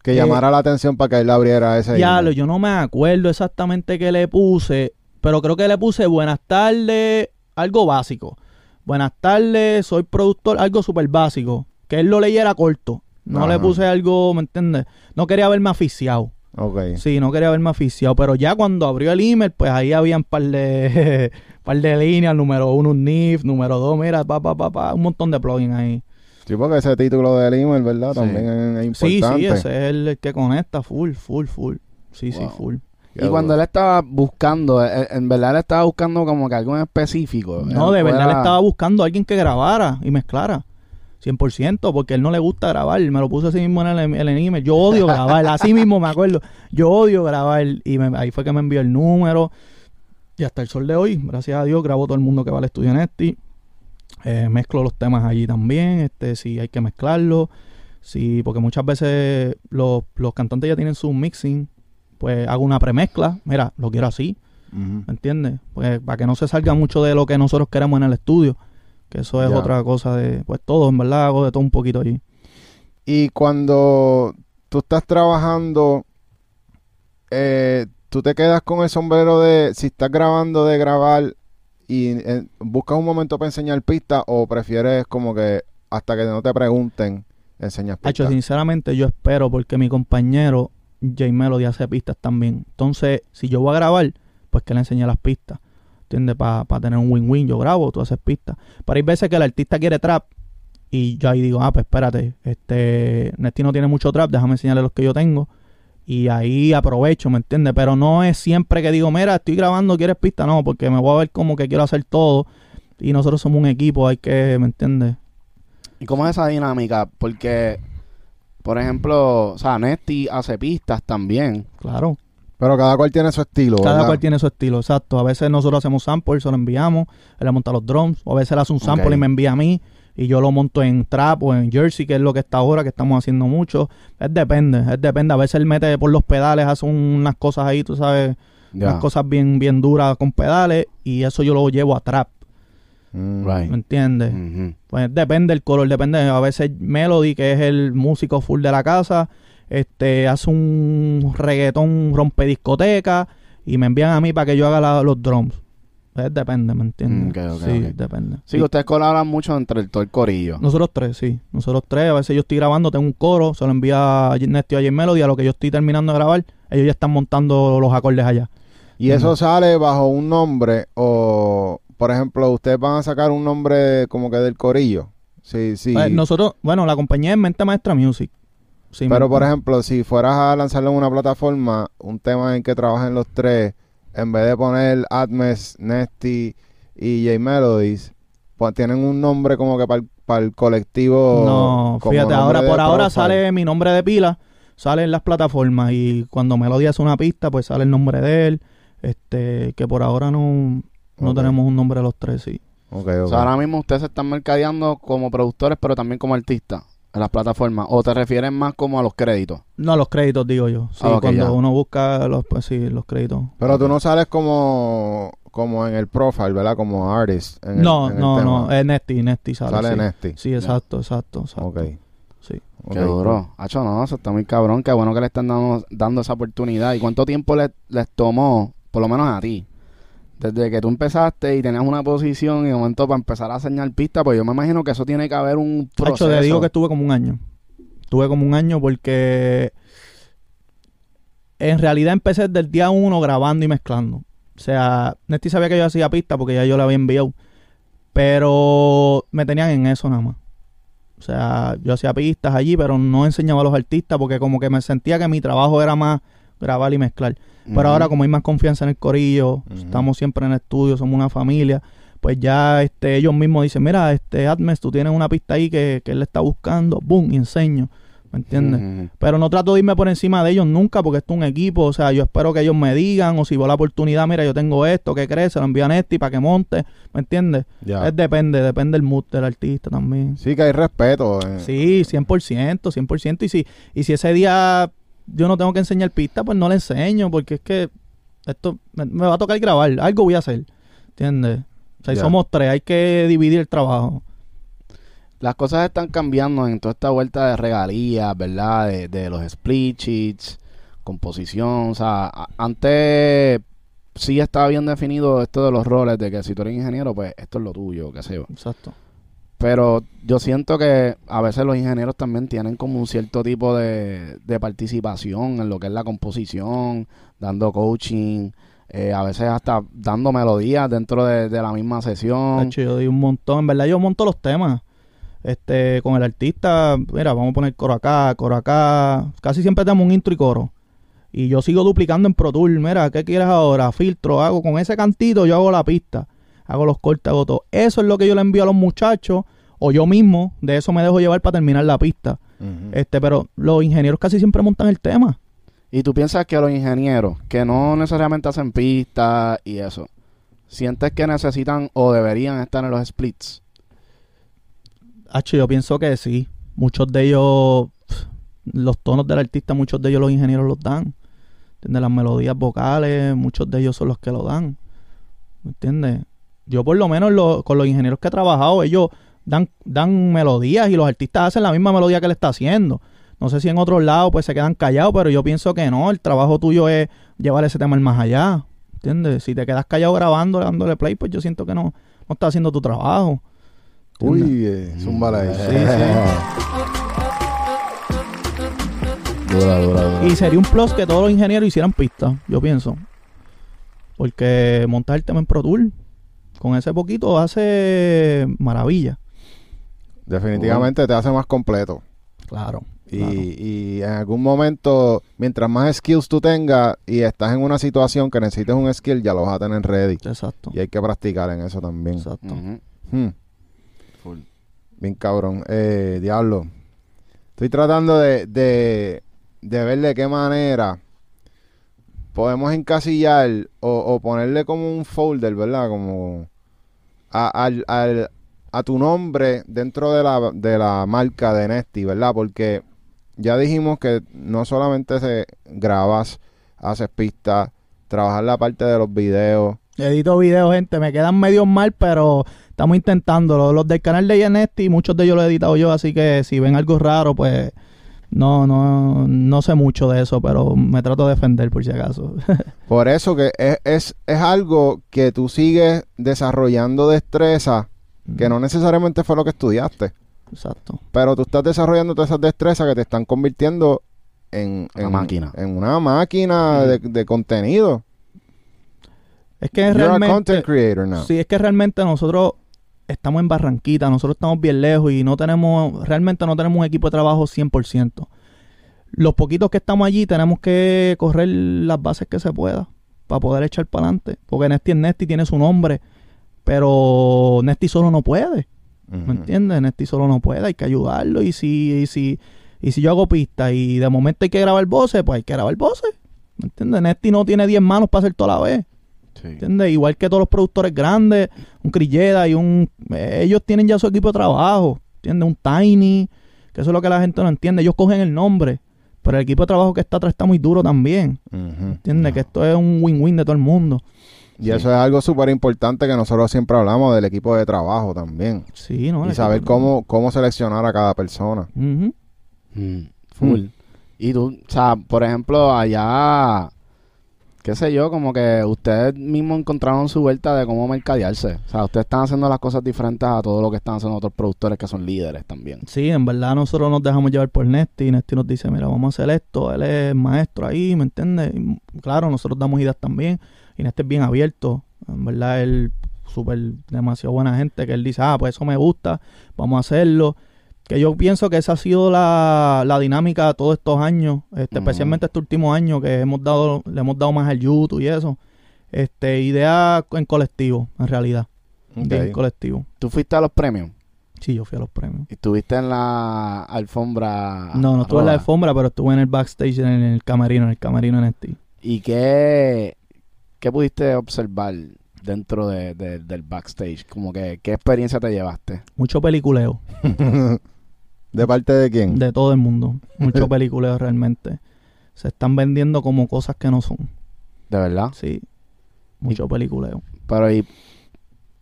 S3: Que
S1: Eh,
S3: llamara la atención para que él abriera ese.
S1: Ya,
S3: email.
S1: yo no me acuerdo exactamente qué le puse, pero creo que le puse buenas tardes, algo básico. Buenas tardes, soy productor, algo súper básico. Que él lo leyera corto. No
S3: Ajá.
S1: le puse algo, ¿me entiendes? No quería verme aficiado.
S3: Ok.
S1: Sí, no quería verme aficiado. Pero ya cuando abrió el email, pues ahí había un par de, par de líneas. Número uno, un NIF. Número dos, mira, pa, pa, pa, pa, un montón de plugins ahí.
S3: Sí, porque ese título del email, ¿verdad?
S2: Sí.
S3: También es, es
S1: Sí,
S3: importante.
S1: sí, ese es el, que conecta full, full, full. Sí, sí, full.
S3: Qué
S2: y cuando él estaba buscando, eh, en verdad él estaba buscando como que algo en específico.
S1: No,
S2: Él
S1: de verdad le
S2: fuera-
S1: estaba buscando a alguien que grabara y mezclara. 100%, porque él no le gusta grabar. Me lo puso así mismo en el, en el email. Yo odio grabar. Así mismo me acuerdo. Yo odio grabar. Y me- ahí fue que me envió el número. Y hasta el sol de hoy, gracias a Dios, grabo todo el mundo que va al estudio Nesti. Eh, mezclo los temas allí también. Este, si hay que mezclarlo. Sí, porque muchas veces los, los cantantes ya tienen su mixing. Pues hago una premezcla. Mira, lo quiero así. ¿Me entiendes? Pues para que no se salga mucho de lo que nosotros queremos en el estudio. Que eso es
S3: Ya.
S1: otra cosa de, pues todo, en verdad, hago de todo un poquito allí.
S3: Y cuando tú estás trabajando, eh, tú te quedas con el sombrero de si estás grabando de grabar y eh, buscas un momento para enseñar pistas o prefieres como que hasta que no te pregunten enseñas pistas.
S1: sinceramente yo espero porque mi compañero Jay Melody hace pistas también. Entonces, si yo voy a grabar, pues que le enseñe las pistas. ¿Entiendes? Para tener un win-win. Yo grabo, tú haces pistas. Pero hay veces que el artista quiere trap y yo ahí digo, ah, pues espérate, este, Nesti no tiene mucho trap, déjame enseñarle los que yo tengo. Y ahí aprovecho, ¿me entiendes? Pero no es siempre que digo, mira, estoy grabando, ¿quieres pista? No, porque me voy a ver como que quiero hacer todo. Y nosotros somos un equipo, hay que, ¿me entiendes?
S2: ¿Y cómo es esa dinámica? Porque, por ejemplo, o sea, Nesty hace pistas también.
S1: Claro.
S3: Pero cada cual tiene su estilo,
S1: Cada
S3: ¿verdad?
S1: cual tiene su estilo, exacto. A veces nosotros hacemos samples, se lo enviamos, él le monta los drums, o a veces él hace un sample y me envía a mí, y yo lo monto en trap o en jersey, que es lo que está ahora, que estamos haciendo mucho. Es depende, es depende. A veces él mete por los pedales, hace unas cosas ahí, tú sabes, unas cosas bien, bien duras con pedales, y eso yo lo llevo a trap,
S3: Mm.
S2: Right.
S1: ¿me entiendes?
S2: Ujú.
S1: Pues depende del color, depende. A veces Melody, que es el músico full de la casa, este hace un reggaetón rompediscoteca y me envían a mí para que yo haga la- los drums. Pues depende, ¿me entiendes?
S2: Mm, ok, ok,
S1: sí, depende.
S2: Sí, ustedes colaboran mucho entre el, todo el corillo.
S1: Nosotros tres, sí. Nosotros tres. A veces yo estoy grabando, tengo un coro, se lo envía a Nesty o a Melody. A lo que yo estoy terminando de grabar, ellos ya están montando los acordes allá.
S3: ¿Y eso sale bajo un nombre o, por ejemplo, ustedes van a sacar un nombre como que del corillo? Sí, sí.
S1: Eh, nosotros, bueno, la compañía es Mente Maestra Music. Sí,
S3: Pero, por ejemplo, si fueras a lanzarlo en una plataforma, un tema en que trabajen los tres, en vez de poner Atmes, Nesty y J Melodies, pues tienen un nombre como que para el colectivo.
S1: No,
S3: como
S1: fíjate, ahora por ahora sale mi nombre de pila, sale en las plataformas y cuando Melody hace una pista, pues sale el nombre de él, este, que por ahora no, no tenemos un nombre de los tres, sí.
S2: O sea, ahora mismo ustedes se están mercadeando como productores, pero también como artistas en las plataformas. ¿O te refieres más como a los créditos?
S1: No, los créditos digo yo. Sí,
S2: Ah, ok,
S1: cuando
S2: ya.
S1: uno busca los, pues sí, los créditos.
S3: Pero tú no sales como, como en el profile, ¿verdad? Como artist. en el-
S1: no,
S3: en el
S1: no,
S3: tema.
S1: no, es Nesty, Nesty sale.
S3: Sale
S1: sí.
S3: Nesty.
S1: Sí, exacto, exacto, exacto.
S3: Ok.
S1: Sí.
S3: ok,
S2: Qué duro. Hacho, no, eso está muy cabrón. Qué bueno que le están dando, dando esa oportunidad. ¿Y cuánto tiempo le- les tomó, por lo menos a ti? Desde que tú empezaste y tenías una posición y de momento para empezar a señalar pista, pues yo me imagino que eso tiene que haber un proceso.
S1: Hacho, te digo que estuve como un año. Estuve como un año porque en realidad empecé desde el día uno grabando y mezclando. O sea, Nesty sabía que yo hacía pista porque ya yo le había enviado. Pero me tenían en eso nada más. O sea, yo hacía pistas allí, pero no enseñaba a los artistas porque como que me sentía que mi trabajo era más grabar y mezclar. Pero ahora como hay más confianza en el corillo, estamos siempre en el estudio, somos una familia, pues ya este ellos mismos dicen, mira, este Atmes, tú tienes una pista ahí que, que él está buscando, boom, y enseño, ¿me entiendes? Pero no trato de irme por encima de ellos nunca porque esto es un equipo, o sea, yo espero que ellos me digan o si veo la oportunidad, mira, yo tengo esto, ¿qué crees? Se lo envían a este para que monte, ¿me entiendes?
S3: Ya.
S1: Es depende, depende del mood del artista también.
S3: Sí, que hay respeto. eh.
S1: Sí, 100%, 100%. Y si, y si ese día yo no tengo que enseñar pista, pues no le enseño, porque es que esto me, me va a tocar grabar, algo voy a hacer, ¿entiendes? O sea, y
S3: Ya.
S1: somos tres, hay que dividir el trabajo.
S2: Las cosas están cambiando en toda esta vuelta de regalías, ¿verdad? De, de los split sheets, composición. O sea, a- antes sí estaba bien definido esto de los roles, de que si tú eres ingeniero, pues esto es lo tuyo, qué sé yo.
S1: Exacto.
S2: Pero yo siento que a veces los ingenieros también tienen como un cierto tipo de, de participación en lo que es la composición, dando coaching, eh, a veces hasta dando melodías dentro de, de la misma sesión.
S1: Tacho, yo doy un montón, en verdad yo monto los temas. Este, con el artista, mira, vamos a poner coro acá, coro acá. Casi siempre tenemos un intro y coro. Y yo sigo duplicando en Pro Tool. Mira, ¿qué quieres ahora? Filtro, hago con ese cantito, yo hago la pista. Hago los cortes, hago todo. Eso es lo que yo le envío a los muchachos. O yo mismo, de eso me dejo llevar para terminar la pista. Este, pero los ingenieros casi siempre montan el tema.
S2: Y tú piensas que los ingenieros, que no necesariamente hacen pistas y eso, sientes que necesitan o deberían estar en los splits.
S1: Hacho, yo pienso que sí. Muchos de ellos, los tonos del artista, muchos de ellos los ingenieros los dan. ¿Entiendes? Las melodías vocales, muchos de ellos son los que lo dan. ¿Me entiendes? Yo por lo menos lo- con los ingenieros que he trabajado, ellos dan, dan melodías y los artistas hacen la misma melodía que él está haciendo. No sé si en otros lados pues se quedan callados, pero yo pienso que no. El trabajo tuyo es llevar ese tema al más allá. ¿Entiendes? Si te quedas callado grabando, dándole play, pues yo siento que no, no estás haciendo tu trabajo. ¿Entiendes?
S3: Uy, eh, ahí.
S1: Sí,
S2: Dura, dura, dura.
S1: Y sería un plus que todos los ingenieros hicieran pistas, yo pienso. Porque montar el tema en Pro Tool, con ese poquito hace maravilla.
S3: Definitivamente te hace más completo.
S1: Claro.
S3: Y,
S1: Claro.
S3: y en algún momento, mientras más skills tú tengas y estás en una situación que necesites un skill, ya lo vas a tener ready.
S1: Exacto.
S3: Y hay que practicar en eso también.
S1: Exacto.
S3: Hmm,
S2: Full.
S3: bien cabrón. Eh, diablo. Estoy tratando de, de, de ver de qué manera podemos encasillar o, o ponerle como un folder, ¿verdad? Como a, al- al- a tu nombre dentro de la, de la marca de Nesty, ¿verdad? Porque ya dijimos que no solamente se grabas, haces pistas, trabajas la parte de los videos.
S1: Edito videos, gente. Me quedan medio mal, pero estamos intentándolo. Los del canal de Yanesti, muchos de ellos los he editado yo, así que si ven algo raro, pues no, no, no sé mucho de eso, pero me trato de defender por si acaso.
S3: Por eso que es, es, es algo que tú sigues desarrollando destreza, que no necesariamente fue lo que estudiaste,
S1: Exacto.
S3: pero tú estás desarrollando todas esas destrezas que te están convirtiendo en,
S2: Una máquina.
S3: En una máquina de, de contenido.
S1: Es que
S3: You're a
S1: realmente...
S3: content creator now.
S1: Sí, es que realmente nosotros estamos en Barranquita, nosotros estamos bien lejos y no tenemos, realmente no tenemos un equipo de trabajo 100%. Los poquitos que estamos allí tenemos que correr las bases que se pueda para poder echar para adelante. Porque Nesti es Nesti, tiene su nombre, pero Nesti solo no puede. ¿Me entiendes? Nesti solo no puede, hay que ayudarlo. Y si, y si, y si yo hago pista y de momento hay que grabar voces, pues hay que grabar voces. ¿Me entiendes? Nesti no tiene 10 manos para hacer toda la vez.
S2: Sí.
S1: ¿Entiendes? Igual que todos los productores grandes, un Crilleda y un... eh, ellos tienen ya su equipo de trabajo, ¿entiendes? Un Tiny, que eso es lo que la gente no entiende. Ellos cogen el nombre, pero el equipo de trabajo que está atrás está muy duro también,
S3: Ujú.
S1: ¿entiendes? Que esto es un win-win de todo el mundo.
S3: Y eso es algo súper importante que nosotros siempre hablamos del equipo de trabajo también.
S1: Sí, ¿no?
S3: Y saber cómo, cómo seleccionar a cada persona.
S2: Mm, full. Y tú, o sea, por ejemplo, allá, qué sé yo, como que ustedes mismos encontraron su vuelta de cómo mercadearse. O sea, ustedes están haciendo las cosas diferentes a todo lo que están haciendo otros productores que son líderes también.
S1: Sí, en verdad nosotros nos dejamos llevar por Nesti y Nesti nos dice, mira, vamos a hacer esto, él es maestro ahí, ¿me entiendes? Y, claro, nosotros damos ideas también y Nesti es bien abierto, en verdad él súper demasiado buena gente que él dice, ah, pues eso me gusta, vamos a hacerlo. Que yo pienso que esa ha sido la, la dinámica de todos estos años, este, especialmente este último año que hemos dado, le hemos dado más al YouTube y eso. Este, idea en colectivo, en realidad. Idea en
S3: Ok.
S1: colectivo.
S2: ¿Tú fuiste a los premios?
S1: Sí, yo fui a los premios.
S2: ¿Y estuviste en la alfombra?
S1: No, no estuve en la
S2: roja?
S1: alfombra, pero estuve en el backstage, en el camerino, en el camerino NXT.
S2: ¿Y qué, qué pudiste observar dentro de, de- del backstage? Como que, ¿qué experiencia te llevaste?
S1: Mucho peliculeo
S3: ¿De parte de quién?
S1: de todo el mundo. Mucho peliculeo realmente. Se están vendiendo como cosas que no son.
S2: ¿De verdad?
S1: Sí. Mucho peliculeo.
S2: Pero ¿y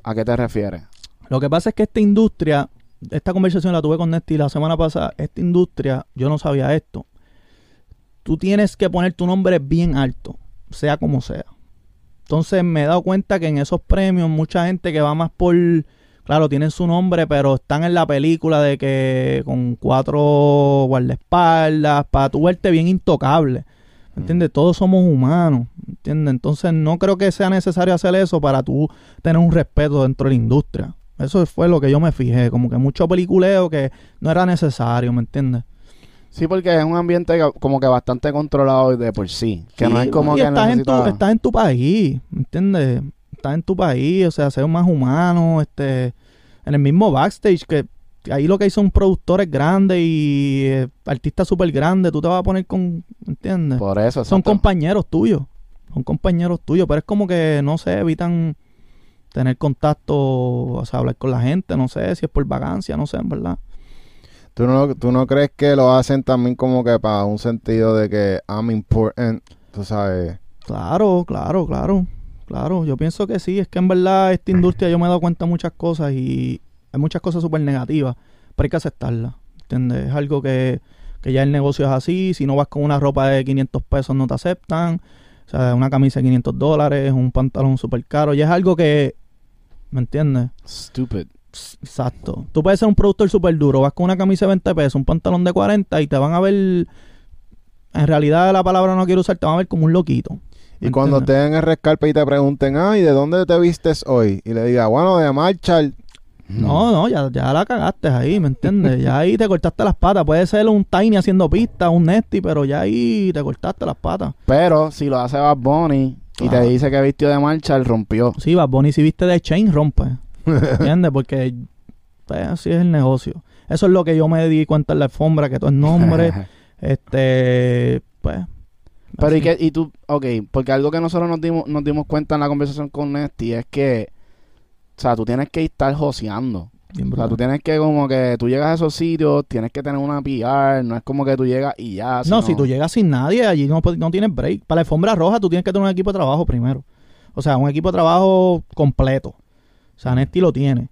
S2: a qué te refieres?
S1: Lo que pasa es que esta industria, esta conversación la tuve con Nesti la semana pasada, esta industria, yo no sabía esto. Tú tienes que poner tu nombre bien alto, sea como sea. Entonces me he dado cuenta que en esos premios mucha gente que va más por, claro, tienen su nombre, pero están en la película de que con cuatro guardaespaldas, para tú verte bien intocable. ¿Me entiendes? Todos somos humanos, ¿entiendes? Entonces no creo que sea necesario hacer eso para tú tener un respeto dentro de la industria. Eso fue lo que yo me fijé, como que mucho peliculeo que no era necesario, ¿me entiendes?
S2: Sí, porque es un ambiente como que bastante controlado de por sí. Que no es como
S1: y
S2: que
S1: estás, en tu, estás en tu país, ¿me entiendes? Estás en tu país, o sea, ser más humano, este, en el mismo backstage, que ahí lo que hay son productores grandes y eh, artistas súper grandes, tú te vas a poner con, ¿me entiendes?
S2: Por eso,
S1: son
S2: exacto.
S1: compañeros tuyos, son compañeros tuyos, pero es como que, no sé, evitan tener contacto, o sea, hablar con la gente, no sé si es por vacancia, no sé, en verdad.
S3: ¿Tú no, ¿Tú no crees que lo hacen también como que para un sentido de que I'm important? Tú sabes.
S1: Claro, claro, claro, claro. Yo pienso que sí. Es que en verdad esta industria yo me he dado cuenta de muchas cosas y hay muchas cosas súper negativas, pero hay que aceptarlas. ¿Entiendes? Es algo que, que ya el negocio es así. Si no vas con una ropa de 500 pesos no te aceptan. O sea, una camisa de 500 dólares, un pantalón súper caro. Y es algo que, ¿me entiendes?
S2: Stupid.
S1: Exacto. Tú puedes ser un productor súper duro, vas con una camisa de 20 pesos, un pantalón de 40 y te van a ver... En realidad la palabra no quiero usar, te van a ver como un loquito.
S3: Y cuando te den el rescalpe y te pregunten, ay, ¿de dónde te vistes hoy? Y le diga, bueno, de Marshall.
S1: No, no, ya, ya la cagaste ahí, ¿me entiendes? Ya ahí te cortaste las patas. Puede ser un Tiny haciendo pista, un Nesty, pero ya ahí te cortaste las patas.
S2: Pero si lo hace Bad Bunny y te dice que vistió de marcha, él rompió.
S1: Sí, Bad Bunny si viste de Chain rompe. ¿Entiendes? Porque pues, así es el negocio. Eso es lo que yo me di cuenta en la alfombra, que todo es nombre. este, pues.
S2: Pero y que, y tú, ok, porque algo que nosotros nos dimos, nos dimos cuenta en la conversación con Nesty es que, o sea, tú tienes que estar joseando.
S1: Bien
S2: O sea,
S1: brutal.
S2: tú tienes que como que tú llegas a esos sitios, tienes que tener una PR, no es como que tú llegas y ya.
S1: No, si tú llegas sin nadie, allí no, no tienes break. Para la alfombra roja tú tienes que tener un equipo de trabajo primero. O sea, un equipo de trabajo completo. O sea, Nesty lo tiene.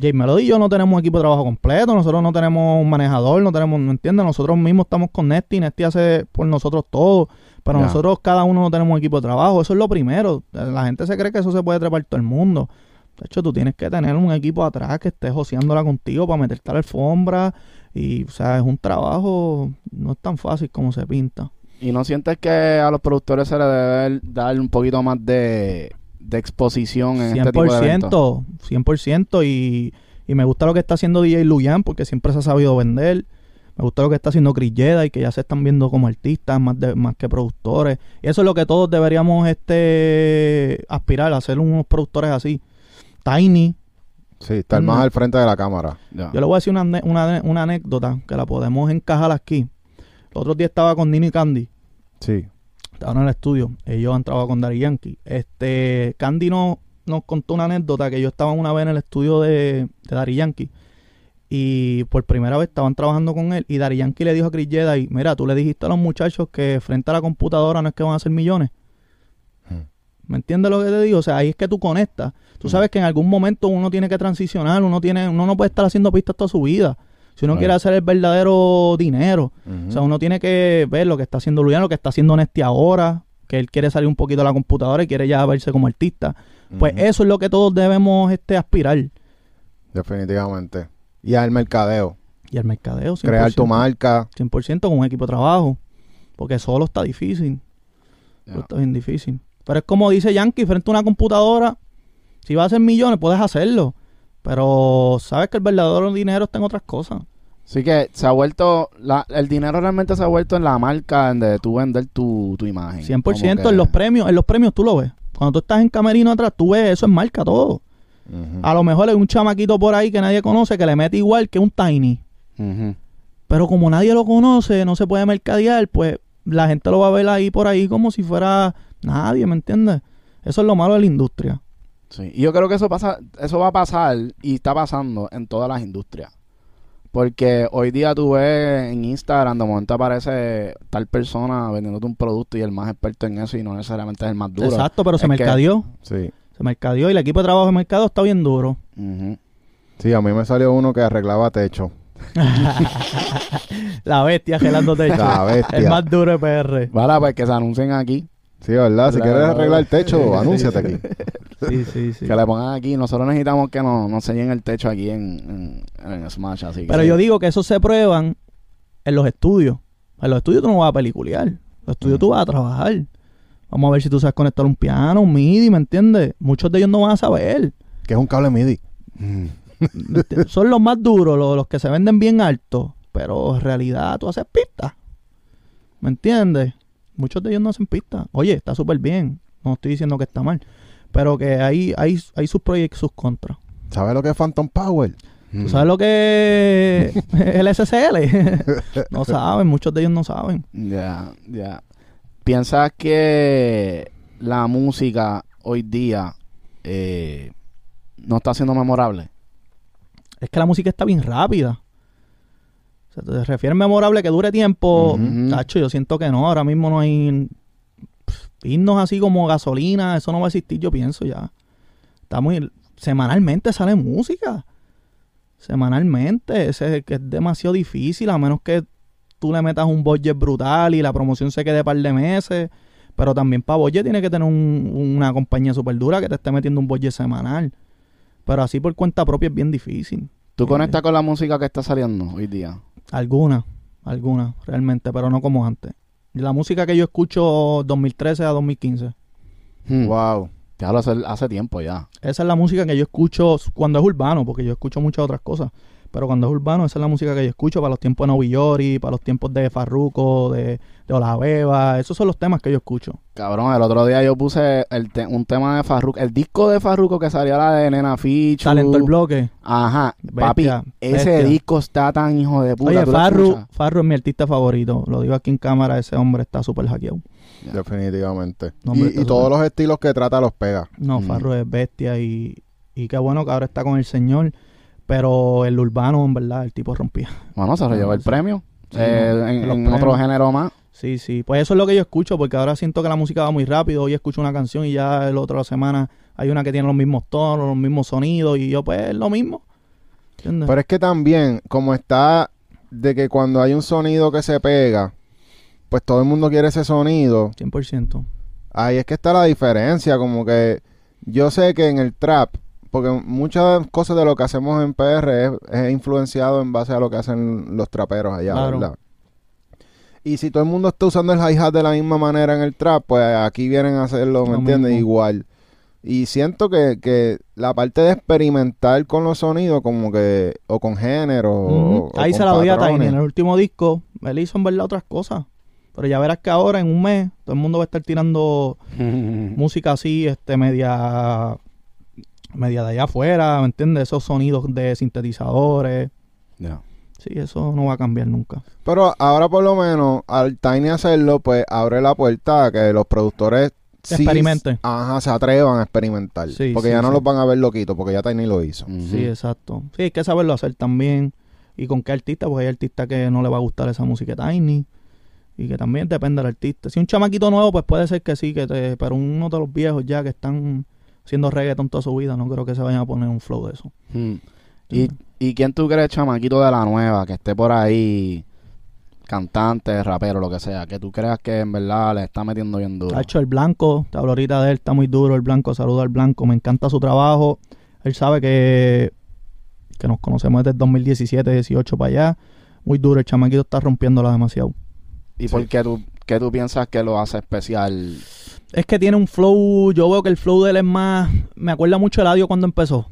S1: Jay Melody y yo no tenemos un equipo de trabajo completo. Nosotros no tenemos un manejador, no tenemos, ¿me entiendes? Nosotros mismos estamos con Nesty. Nesty hace por nosotros todo. Pero nosotros cada uno no tenemos un equipo de trabajo. Eso es lo primero. La gente se cree que eso se puede trepar todo el mundo. De hecho, tú tienes que tener un equipo atrás que esté joseándola contigo para meterte a la alfombra. Y, o sea, es un trabajo, no es tan fácil como se pinta.
S2: Y no sientes que a los productores se les debe dar un poquito más de, de exposición en este tipo de eventos.
S1: 100%, 100% y, y me gusta lo que está haciendo DJ Luyan porque siempre se ha sabido vender. Me gusta lo que está haciendo Chris y que ya se están viendo como artistas más, de, más que productores. Y eso es lo que todos deberíamos este aspirar a ser unos productores así. Tiny.
S3: Sí, estar más al frente de la cámara.
S1: Yo le voy a decir una, una, una anécdota que la podemos encajar aquí. El otro día estaba con Nino y Candy.
S3: Sí.
S1: Estaban en el estudio. Ellos han trabajado con Daddy Yankee. Este, Candy no- nos contó una anécdota que yo estaba una vez en el estudio de, de Daddy Yankee. Y por primera vez estaban trabajando con él. Y Daddy Yankee le dijo a Chris Jedi, mira, tú le dijiste a los muchachos que frente a la computadora no es que van a hacer millones.
S3: Hmm.
S1: ¿Me entiendes lo que te digo? O sea, ahí es que tú conectas. Tú
S2: Hmm.
S1: sabes que en algún momento uno tiene que transicionar, uno tiene, uno no puede estar haciendo pistas toda su vida. Si uno quiere hacer el verdadero dinero. O sea, uno tiene que ver lo que está haciendo Luyan, lo que está haciendo Nesti ahora, que él quiere salir un poquito de la computadora y quiere ya verse como artista. Pues eso es lo que todos debemos este aspirar.
S3: Definitivamente. Y al mercadeo.
S1: Y el mercadeo, 100%.
S3: Crear tu marca.
S1: 100% con un equipo de trabajo. Porque solo está difícil. Está bien difícil. Pero es como dice Yankee, frente a una computadora, si vas a hacer millones, puedes hacerlo. Pero sabes que el verdadero dinero está en otras cosas.
S2: Así que se ha vuelto, la, el dinero realmente se ha vuelto en la marca en de tú vender tu, tu imagen.
S1: 100%
S2: Como que-
S1: en los premios, en los premios tú lo ves. Cuando tú estás en camerino atrás, tú ves eso en marca todo. A lo mejor hay un chamaquito por ahí que nadie conoce que le mete igual que un Tiny. Pero como nadie lo conoce, no se puede mercadear, pues la gente lo va a ver ahí por ahí como si fuera nadie, ¿me entiendes? Eso es lo malo de la industria.
S2: Sí, y yo creo que eso pasa, eso va a pasar y está pasando en todas las industrias. Porque hoy día tú ves en Instagram, de momento aparece tal persona vendiéndote un producto y el más experto en eso y no necesariamente es el más duro.
S1: Exacto, pero se
S2: que-
S1: mercadeó.
S3: Sí.
S1: Se mercadeó y el equipo de trabajo de mercado está bien duro.
S3: Sí, a mí me salió uno que arreglaba techo.
S1: La bestia gelando techo.
S3: La bestia.
S1: El más duro de PR.
S2: Vale, pues que se anuncien aquí,
S3: Sí, ¿verdad? Si quieres arreglar techo,
S1: Sí,
S3: anúnciate aquí.
S1: Sí, sí, sí.
S2: que le pongan aquí. Nosotros necesitamos que nos, nos enseñen el techo aquí en, en, en Smash. Así que
S1: Pero
S2: sí.
S1: yo digo que eso se prueban en los estudios. En los estudios tú no vas a peliculear. En los estudios tú vas a trabajar. Vamos a ver si tú sabes conectar un piano, un MIDI, ¿me entiendes? Muchos de ellos no van a saber.
S3: Que es un cable MIDI.
S2: Mm.
S1: Son los más duros, los, los que se venden bien altos. Pero en realidad tú haces pistas. ¿Me entiendes? Muchos de ellos no hacen pistas. Oye, está súper bien. No estoy diciendo que está mal. Pero que hay, hay, hay sus proyectos y sus contras.
S3: ¿Sabes lo que es Phantom Power?
S1: ¿Tú sabes lo que es el SSL? no saben, muchos de ellos no saben.
S2: Ya, ya. ¿Piensas que la música hoy día eh, no está siendo memorable?
S1: Es que la música está bien rápida. O sea, ¿Te refieres memorable que dure tiempo?
S2: Ujú.
S1: Tacho, yo siento que no. Ahora mismo no hay pff, himnos así como gasolina. Eso no va a existir, yo pienso ya. Está muy... Semanalmente sale música. Semanalmente. Ese es que es demasiado difícil, a menos que tú le metas un budget brutal y la promoción se quede par de meses. Pero también para budget tiene que tener un- una compañía súper dura que te esté metiendo un budget semanal. Pero así por cuenta propia es bien difícil.
S2: ¿Tú conectas con la música que está saliendo hoy día?
S1: Alguna, alguna, realmente, pero no como antes. La música que yo escucho 2013 a 2015.
S2: Hmm.
S3: Wow.
S2: Te hablo hace, hace tiempo ya.
S1: Esa es la música que yo escucho cuando es urbano, porque yo escucho muchas otras cosas. Pero cuando es urbano, esa es la música que yo escucho para los tiempos de Novillori, para los tiempos de Farruko, de, de Olabeba. Esos son los temas que yo escucho.
S2: Cabrón, el otro día yo puse el te- un tema de Farruko, el disco de Farruko que salió la de Nena Fichu.
S1: Talento el bloque.
S2: Ajá, papi, ese
S1: bestia.
S2: disco está tan hijo de puta.
S1: Oye,
S2: ¿tú lo
S1: Farru? Farru es mi artista favorito. Lo digo aquí en cámara, ese hombre está súper hackeado.
S3: Definitivamente.
S1: No, hombre,
S3: y todos los estilos que trata los pega.
S1: No,
S2: Mm.
S1: Farru es bestia y, y qué bueno que ahora está con el señor. Pero el urbano, en verdad, el tipo rompía.
S2: Bueno, se lo llevó el
S1: Sí.
S2: premio.
S1: Sí,
S2: eh, en otro género más.
S1: Sí, sí. Pues eso es lo que yo escucho, porque ahora siento que la música va muy rápido. Hoy escucho una canción y ya el otro semana hay una que tiene los mismos tonos, los mismos sonidos, y yo, pues, es lo mismo. ¿Entiendes?
S3: Pero es que también, como está de que cuando hay un sonido que se pega, pues todo el mundo quiere ese sonido.
S1: 100%.
S3: Ahí es que está la diferencia, como que yo sé que en el trap, porque muchas cosas de lo que hacemos en PR es, es influenciado en base a lo que hacen los traperos allá,
S1: Claro.
S3: ¿verdad? Y si todo el mundo está usando el hi-hat de la misma manera en el trap, pues aquí vienen a hacerlo, ¿me
S1: Lo
S3: entiendes?
S1: mismo.
S3: Igual. Y siento que, que la parte de experimentar con los sonidos, como que, o con género, o-
S1: Ujú.
S3: o
S1: Ahí se la doy a. Tiny. En el último disco, él hizo en verdad otras cosas. Pero ya verás que ahora, en un mes, todo el mundo va a estar tirando música así, este, media, media de allá afuera, ¿me entiendes? Esos sonidos de sintetizadores.
S2: Ya.
S1: Sí, eso no va a cambiar nunca.
S3: Pero ahora por lo menos, al Tiny hacerlo, pues abre la puerta a que los productores sí-
S1: Experimenten.
S3: Ajá, se atrevan a experimentar.
S1: Sí,
S3: porque
S1: sí,
S3: ya no
S1: sí.
S3: los van a ver loquitos, porque ya Tiny lo hizo.
S1: Sí, exacto. Sí, hay que saberlo hacer también. Y con qué artista, porque hay artistas que no le va a gustar esa música Tiny. Y que también depende del artista. Si un chamaquito nuevo, pues puede ser que sí, que te, pero uno de los viejos ya que están haciendo reggaeton toda su vida, no creo que se vayan a poner un flow de eso.
S2: Mm. ¿Y, ¿Y quién tú crees, chamaquito de la nueva, que esté por ahí, cantante, rapero, lo que sea, que tú creas que en verdad le está metiendo bien duro?
S1: Tacho, el blanco, te hablo ahorita de él, está muy duro el blanco, saluda al blanco, me encanta su trabajo. Él sabe que, que nos conocemos desde el 2017, 18 para allá. Muy duro, el chamaquito está rompiéndola demasiado.
S2: ¿Y por qué tú, qué tú piensas que lo hace especial?
S1: Es que tiene un flow, yo veo que el flow de él es más, me acuerda mucho el Eladio cuando empezó.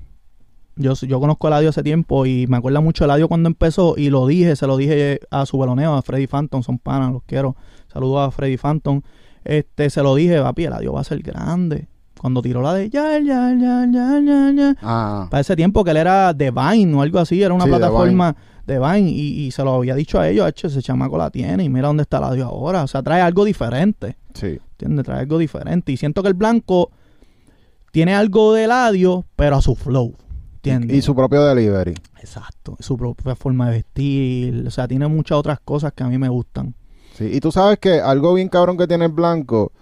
S1: Yo, yo conozco el Eladio hace tiempo y me acuerda mucho el Eladio cuando empezó y lo dije, se lo dije a su veloneo, a Freddy Phantom, son panas, los quiero. Saludos a Freddy Phantom. Este, se lo dije, papi, el Eladio va a ser grande. Cuando tiró la de ya, ya, ya, ya, ya, ya.
S2: Ah,
S1: Para ese tiempo que él era de Vine o algo así, era una
S3: Sí, de
S1: plataforma de Vine y, y se lo había dicho a ellos, hecho, ese chamaco la tiene y mira dónde está el Eladio ahora. O sea, trae algo diferente.
S3: Sí.
S1: ¿Entiendes? Trae algo diferente. Y siento que el blanco tiene algo de ladio, pero a su flow. ¿Entiendes?
S3: Y su propio delivery.
S1: Exacto. Su propia forma de vestir. O sea, tiene muchas otras cosas que a mí me gustan.
S3: Sí. Y tú sabes que algo bien cabrón que tiene el blanco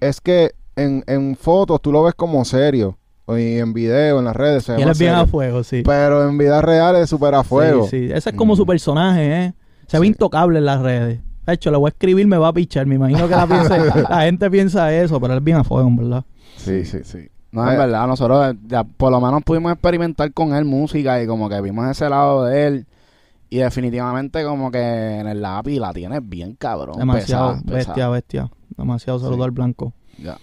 S3: es que en, en fotos tú lo ves como serio. Y en video, en las redes. Se ve
S1: y él es bien a
S3: serio.
S1: fuego, sí.
S3: Pero en vida real es súper a fuego.
S1: Sí, sí. Ese es como
S3: Mm.
S1: su personaje, ¿eh? Se ve
S3: Sí.
S1: intocable en las redes. De hecho, le voy a escribir, me va a pichar. Me imagino que la, piense- la gente piensa eso, pero él es bien a fuego, en verdad.
S3: Sí, sí, sí.
S2: no,
S3: Eh.
S2: es verdad, nosotros ya por lo menos pudimos experimentar con él música y como que vimos ese lado de él. Y definitivamente como que en el lápiz la tienes bien cabrón.
S1: Demasiado,
S2: pesada,
S1: bestia,
S2: pesada.
S1: bestia. Demasiado saludo
S2: Sí.
S1: al blanco.
S2: Ya.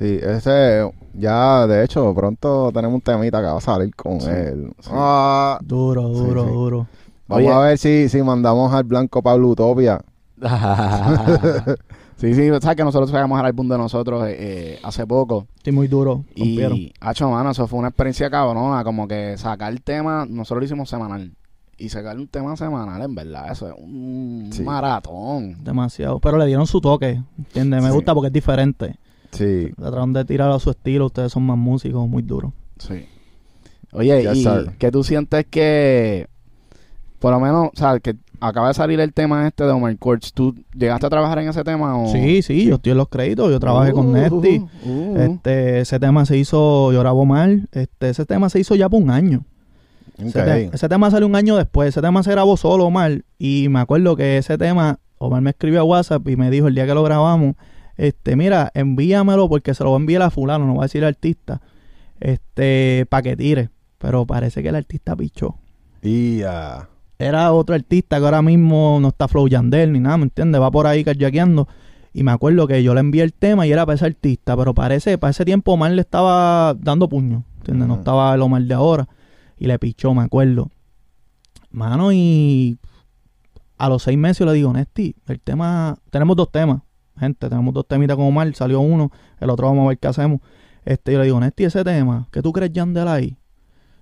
S3: Sí, ese ya, de hecho, pronto tenemos un temita que va a salir con
S2: Sí,
S3: él.
S2: sí.
S3: Ah,
S1: Duro,
S3: Sí,
S1: duro,
S3: sí.
S1: duro.
S3: vamos
S2: Oye.
S3: a ver si, si mandamos al blanco Pablo Utopia.
S2: sí, sí, sabes que nosotros sacamos el álbum de nosotros eh, eh, hace poco.
S1: Estoy muy duro.
S2: Y, hacho, mano, eso fue una experiencia cabrona. Como que sacar el tema, nosotros lo hicimos semanal. Y sacar un tema semanal, en verdad, eso es un
S3: Sí.
S2: maratón.
S1: Demasiado. Pero le dieron su toque. ¿Entiendes? Me
S3: Sí.
S1: gusta porque es diferente.
S3: Sí.
S1: Trataron de tirar a su estilo. Ustedes son más músicos, muy duros.
S2: Sí. Oye,
S3: Yes,
S2: y
S3: sir.
S2: que tú sientes que, por lo menos, o sea, que acaba de salir el tema este de Omar Courts, ¿tú llegaste a trabajar en ese tema o...?
S1: Sí, sí, yo estoy en los créditos. Yo trabajé con
S2: Uh,
S1: Nesty.
S2: uh, uh.
S1: Este, ese tema se hizo, yo grabo mal. Este, ese tema se hizo ya por un año. Ese,
S3: Ok.
S1: te- ese tema salió un año después. Ese tema se grabó solo, Omar. Y me acuerdo que ese tema, Omar me escribió a WhatsApp y me dijo el día que lo grabamos, este, mira, envíamelo porque se lo va a enviar a fulano, no va a decir artista, este, para que tire. Pero parece que el artista pichó.
S3: Y ya.
S1: Era otro artista que ahora mismo no está Flow Yandel ni nada, ¿me entiendes? Va por ahí carjaqueando. Y me acuerdo que yo le envié el tema y era para ese artista, pero parece, para ese tiempo Omar le estaba dando puño, ¿entiendes? No
S3: Ujú.
S1: estaba el Omar de ahora. Y le pichó, me acuerdo. Mano, y a los seis meses yo le digo, Nesti, el tema, tenemos dos temas, gente, tenemos dos temitas con Omar, salió uno, el otro vamos a ver qué hacemos. Este, yo le digo, Nesti, ese tema, ¿qué tú crees Yandel ahí?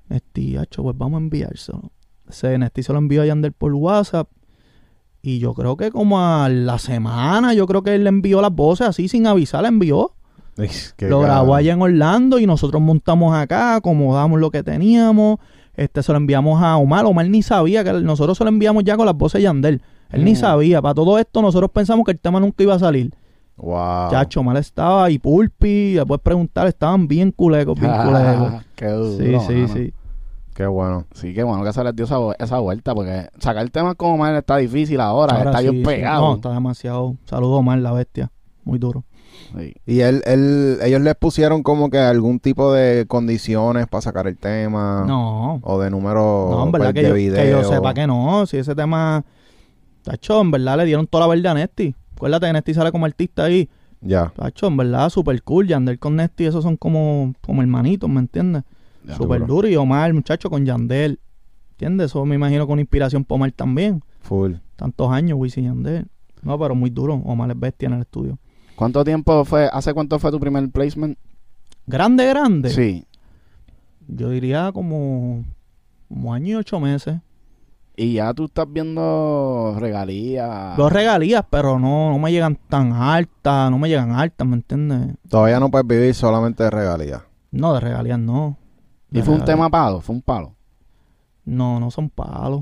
S1: Nesti, hacho, pues vamos a enviárselo. Ese Nesti se lo envió a Yandel por WhatsApp. Y yo creo que como a la semana, yo creo que él le envió las voces así sin avisar, le envió. Lo grabó allá en Orlando y nosotros montamos acá, acomodamos lo que teníamos. Este, se lo enviamos a Omar. Omar ni sabía que nosotros se lo enviamos ya con las voces de Yandel. Él ni sabía. Para todo esto, nosotros pensamos que el tema nunca iba a salir.
S3: Wow.
S1: Chacho, Omar estaba y Pulpi, después preguntar, estaban bien culecos, bien culecos.
S2: Qué duro,
S1: Sí, sí,
S2: mano.
S1: sí.
S3: Qué bueno.
S2: Sí, qué bueno que se les dio esa, esa vuelta, porque sacar temas como mal está difícil ahora,
S1: Ahora
S2: está
S1: sí,
S2: bien
S1: sí.
S2: pegado.
S1: No, está demasiado. Saludos Omar, la bestia. Muy duro.
S2: Sí.
S3: Y él, él, ellos les pusieron como que algún tipo de condiciones para sacar el tema.
S1: No,
S3: O de número
S1: no, en verdad
S3: pues,
S1: que
S3: de
S1: yo,
S3: video.
S1: que yo sepa que no. Si ese tema. Tacho, en verdad le dieron toda la verdad a Nesti. Acuérdate que Nesti sale como artista ahí.
S3: Ya.
S1: Tacho, en verdad, super cool. Yandel con Nesti, esos son como, como hermanitos, ¿me entiendes?
S2: Ya,
S1: Super
S3: duro.
S1: duro. Y Omar, muchacho, con Yandel. ¿Entiendes? Eso me imagino con inspiración para Omar también.
S3: Full.
S1: Tantos años, Wisin y Yandel. No, pero muy duro. Omar es bestia en el estudio.
S2: ¿Cuánto tiempo fue, hace cuánto fue tu primer placement?
S1: Grande, grande.
S2: Sí.
S1: Yo diría como, como año y ocho meses.
S2: Y ya tú estás viendo regalías.
S1: Dos regalías, pero no, no me llegan tan altas, no me llegan altas, ¿me entiendes?
S3: Todavía no puedes vivir solamente de regalías.
S1: No, de regalías no.
S2: Y fue un tema palo, fue un palo.
S1: No, no son palos.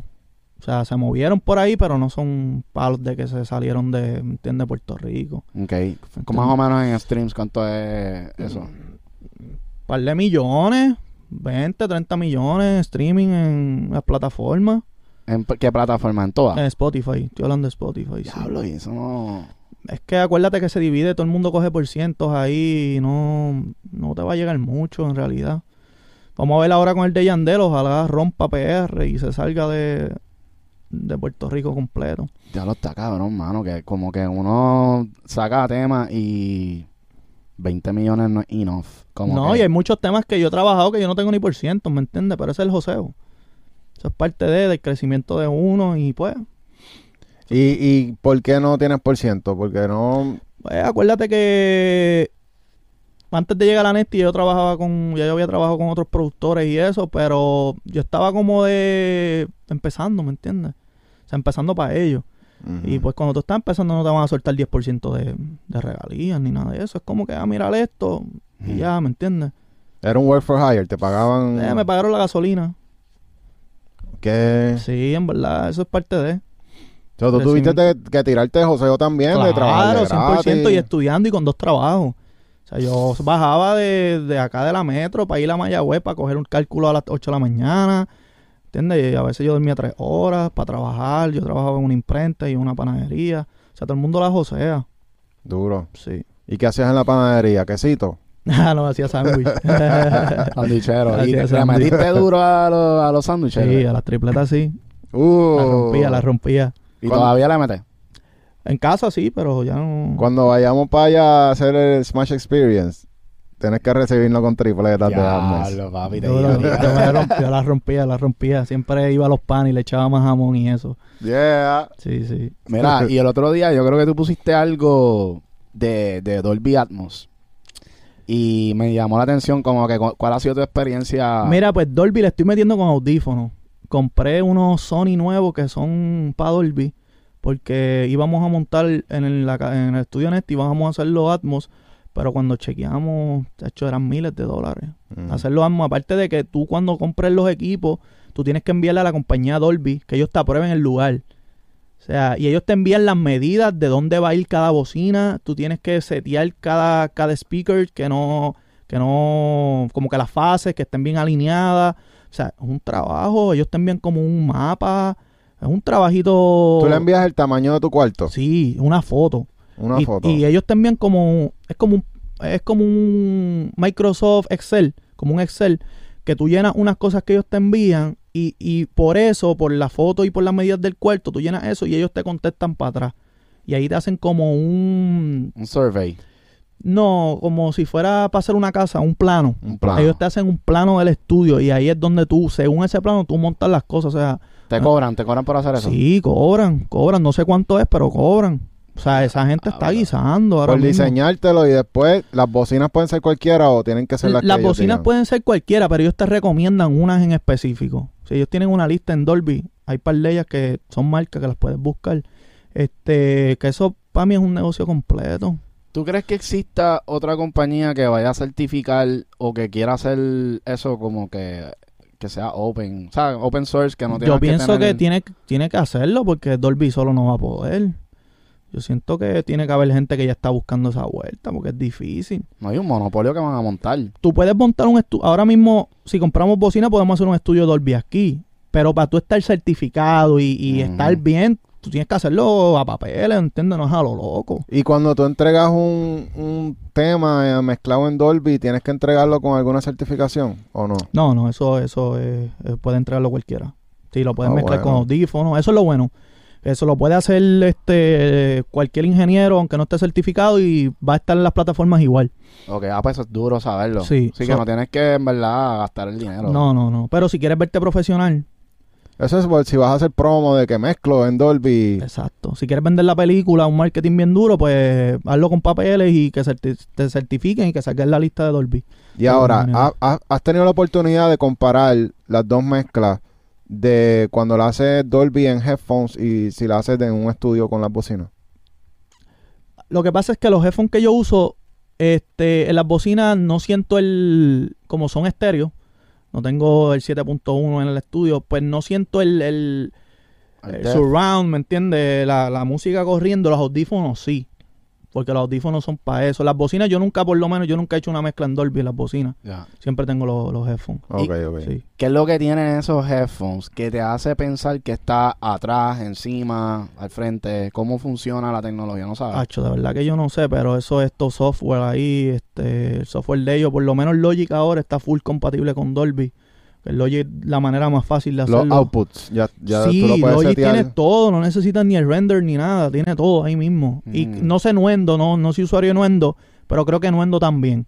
S1: O sea, se movieron por ahí, pero no son palos de que se salieron de, ¿me entiendes? Puerto Rico.
S2: Ok. Como más o menos en streams, ¿cuánto es eso?
S1: par de millones, 20, 30 millones, streaming en las plataformas.
S2: ¿En qué plataforma? ¿En todas?
S1: En Spotify, estoy hablando de Spotify. sí.
S2: Diablo, y eso no...
S1: Es que acuérdate que se divide, todo el mundo coge por cientos ahí y no, no te va a llegar mucho en realidad. Vamos a ver ahora con el de Yandel, ojalá rompa PR y se salga de, de Puerto Rico completo.
S2: Ya lo está cabrón, mano, que como que uno saca temas y 20 millones no es enough. Como
S1: no,
S2: que-
S1: y hay muchos temas que yo he trabajado que yo no tengo ni por ciento, ¿me entiendes? Pero ese es el joseo. Eso es parte de, del crecimiento de uno y pues,
S3: ¿Y, ¿Y por qué no tienes por ciento? Porque no...
S1: pues, acuérdate que antes de llegar a Nesti yo trabajaba con, ya yo había trabajado con otros productores y eso, pero yo estaba como de empezando, ¿me entiendes? O sea, empezando para ellos. Y pues cuando tú estás empezando no te van a soltar 10% de, de regalías ni nada de eso. Es como que, ah, mirar esto y ya, ¿me entiendes?
S3: Era un work for hire, te pagaban...
S1: Eh, me pagaron la gasolina.
S3: ¿Qué?
S1: Sí, en verdad, eso es parte de.
S3: O sea, tú tuviste
S1: Decime.
S3: que tirarte de joseo también, de trabajar
S1: Claro, 100% y estudiando y con dos trabajos. O sea, yo bajaba de, de acá de la metro para ir a Mayagüez para coger un cálculo a las 8 de la mañana. ¿Entiendes? Y a veces yo dormía tres horas para trabajar. Yo trabajaba en una imprenta y en una panadería. O sea, todo el mundo la josea.
S3: Duro.
S1: Sí.
S3: ¿Y qué hacías en la panadería? ¿Quesito?
S1: Ah, no, hacía sándwich.
S2: Sandwichero. ¿Y le metiste duro a, los- a los sándwiches?
S1: sí, a las tripletas sí.
S3: Uh,
S1: La rompía, la rompía.
S2: ¿Y
S3: ¿Cuándo?
S2: todavía le metes?
S1: En casa sí, pero ya no...
S3: Cuando vayamos para allá a hacer el Smash Experience, tienes que recibirlo con tripletas de
S2: te
S1: Yo, yo la rompía, la rompía. Siempre iba a los panes y le echaba más jamón y eso.
S3: Yeah.
S1: Sí, sí.
S2: Mira, y el otro día yo creo que tú pusiste algo de, de Dolby Atmos. Y me llamó la atención como que cu- cuál ha sido tu experiencia.
S1: Mira, pues Dolby le estoy metiendo con audífonos. Compré unos Sony nuevos que son para Dolby. Porque íbamos a montar en el, en el estudio Nest, íbamos a hacer los Atmos. Pero cuando chequeamos, de hecho, eran miles de dólares.
S3: Mm.
S1: Hacer los Atmos, aparte de que tú cuando compres los equipos, tú tienes que enviarle a la compañía Dolby, que ellos te aprueben el lugar. O sea, y ellos te envían las medidas de dónde va a ir cada bocina. Tú tienes que setear cada, cada speaker que no, que no, como que las fases, que estén bien alineadas. O sea, es un trabajo. Ellos te envían como un mapa. Es un trabajito.
S3: ¿Tú le envías el tamaño de tu cuarto?
S1: Sí, una foto.
S3: Una
S1: y,
S3: foto.
S1: y ellos te envían como es como un es como un Microsoft Excel, como un Excel que tú llenas unas cosas que ellos te envían y, y por eso, por la foto y por las medidas del cuarto, tú llenas eso y ellos te contestan para atrás. y ahí te hacen como un...
S2: Un survey.
S1: No, como si fuera para hacer una casa, un plano.
S3: Un plano.
S1: Ellos te hacen un plano del estudio y ahí es donde tú, según ese plano, tú montas las cosas. O sea,
S2: Te cobran, te cobran por hacer eso.
S1: sí, cobran, cobran. No sé cuánto es, pero cobran. O sea, esa gente está
S2: Cabrón.
S1: guisando ahora
S3: Por
S1: mismo.
S3: diseñártelo y después las bocinas pueden ser cualquiera o tienen que ser las,
S1: Las
S3: que ellos
S1: bocinas pueden ser cualquiera, pero ellos te recomiendan unas en específico. Si ellos tienen una lista en Dolby, hay par de ellas que son marcas que las puedes buscar. Este, que eso para mí es un negocio completo.
S2: ¿Tú crees que exista otra compañía que vaya a certificar o que quiera hacer eso como que, que sea open? O sea, open source, que no tiene
S1: Yo pienso que
S2: tener-
S1: tiene, tiene que hacerlo porque Dolby solo no va a poder. Yo siento que tiene que haber gente que ya está buscando esa vuelta porque es difícil.
S2: No hay un monopolio que van a montar.
S1: Tú puedes montar un estudio. Ahora mismo, si compramos bocina, podemos hacer un estudio Dolby aquí. Pero para tú estar certificado y, estar bien, tú tienes que hacerlo a papeles, ¿entiendes? No es a lo loco.
S3: Y cuando tú entregas un, un tema eh, mezclado en Dolby, ¿tienes que entregarlo con alguna certificación o no?
S1: No, no, eso, eso es- eh, puede entrarlo cualquiera. Sí, lo puedes
S3: Ah,
S1: mezclar
S3: bueno.
S1: con audífonos, eso es lo bueno. Eso lo puede hacer este cualquier ingeniero, aunque no esté certificado, y va a estar en las plataformas igual.
S2: Ok, ah, pues eso es duro saberlo.
S1: Sí,
S2: que
S1: so-
S2: no tienes que, en verdad, gastar el dinero.
S1: No, no, no. Pero si quieres verte profesional,
S3: Eso es por si vas a hacer promo de que mezclo en Dolby.
S1: exacto. Si quieres vender la película, un marketing bien duro, pues hazlo con papeles y que certi- te certifiquen y que salga en la lista de Dolby.
S3: Y ahora,
S1: Genial.
S3: ¿ha- ha- ¿has tenido la oportunidad de comparar las dos mezclas de cuando la haces Dolby en headphones y si la haces en un estudio con las bocinas?
S1: Lo que pasa es que los headphones que yo uso, este, en las bocinas no siento el, como son estéreo, no tengo el 7.1 en el estudio, pues no siento el, el, surround, ¿me entiendes? La, la música corriendo, los audífonos sí, porque los audífonos son para eso. Las bocinas yo nunca, por lo menos, yo nunca he hecho una mezcla en Dolby en las bocinas,
S2: Ya.
S1: siempre tengo los, los headphones.
S3: Ok, ok.
S1: Sí.
S2: ¿Qué es lo que tienen esos headphones que te hace pensar que está atrás, encima, al frente? ¿Cómo funciona la tecnología? ¿No sabes?
S1: Hacho, de verdad que yo no sé, pero eso es todo software ahí, este, el software de ellos, por lo menos Logic ahora está full compatible con Dolby. El Logic la manera más fácil de
S3: Los
S1: hacerlo.
S3: outputs, ya, ya
S1: sí,
S3: tú lo puedes
S1: Logic
S3: setear.
S1: tiene todo, no necesitas ni el render ni nada, tiene todo ahí mismo. Y
S2: Mm.
S1: no sé Nuendo, no, no soy usuario de Nuendo, pero creo que Nuendo también.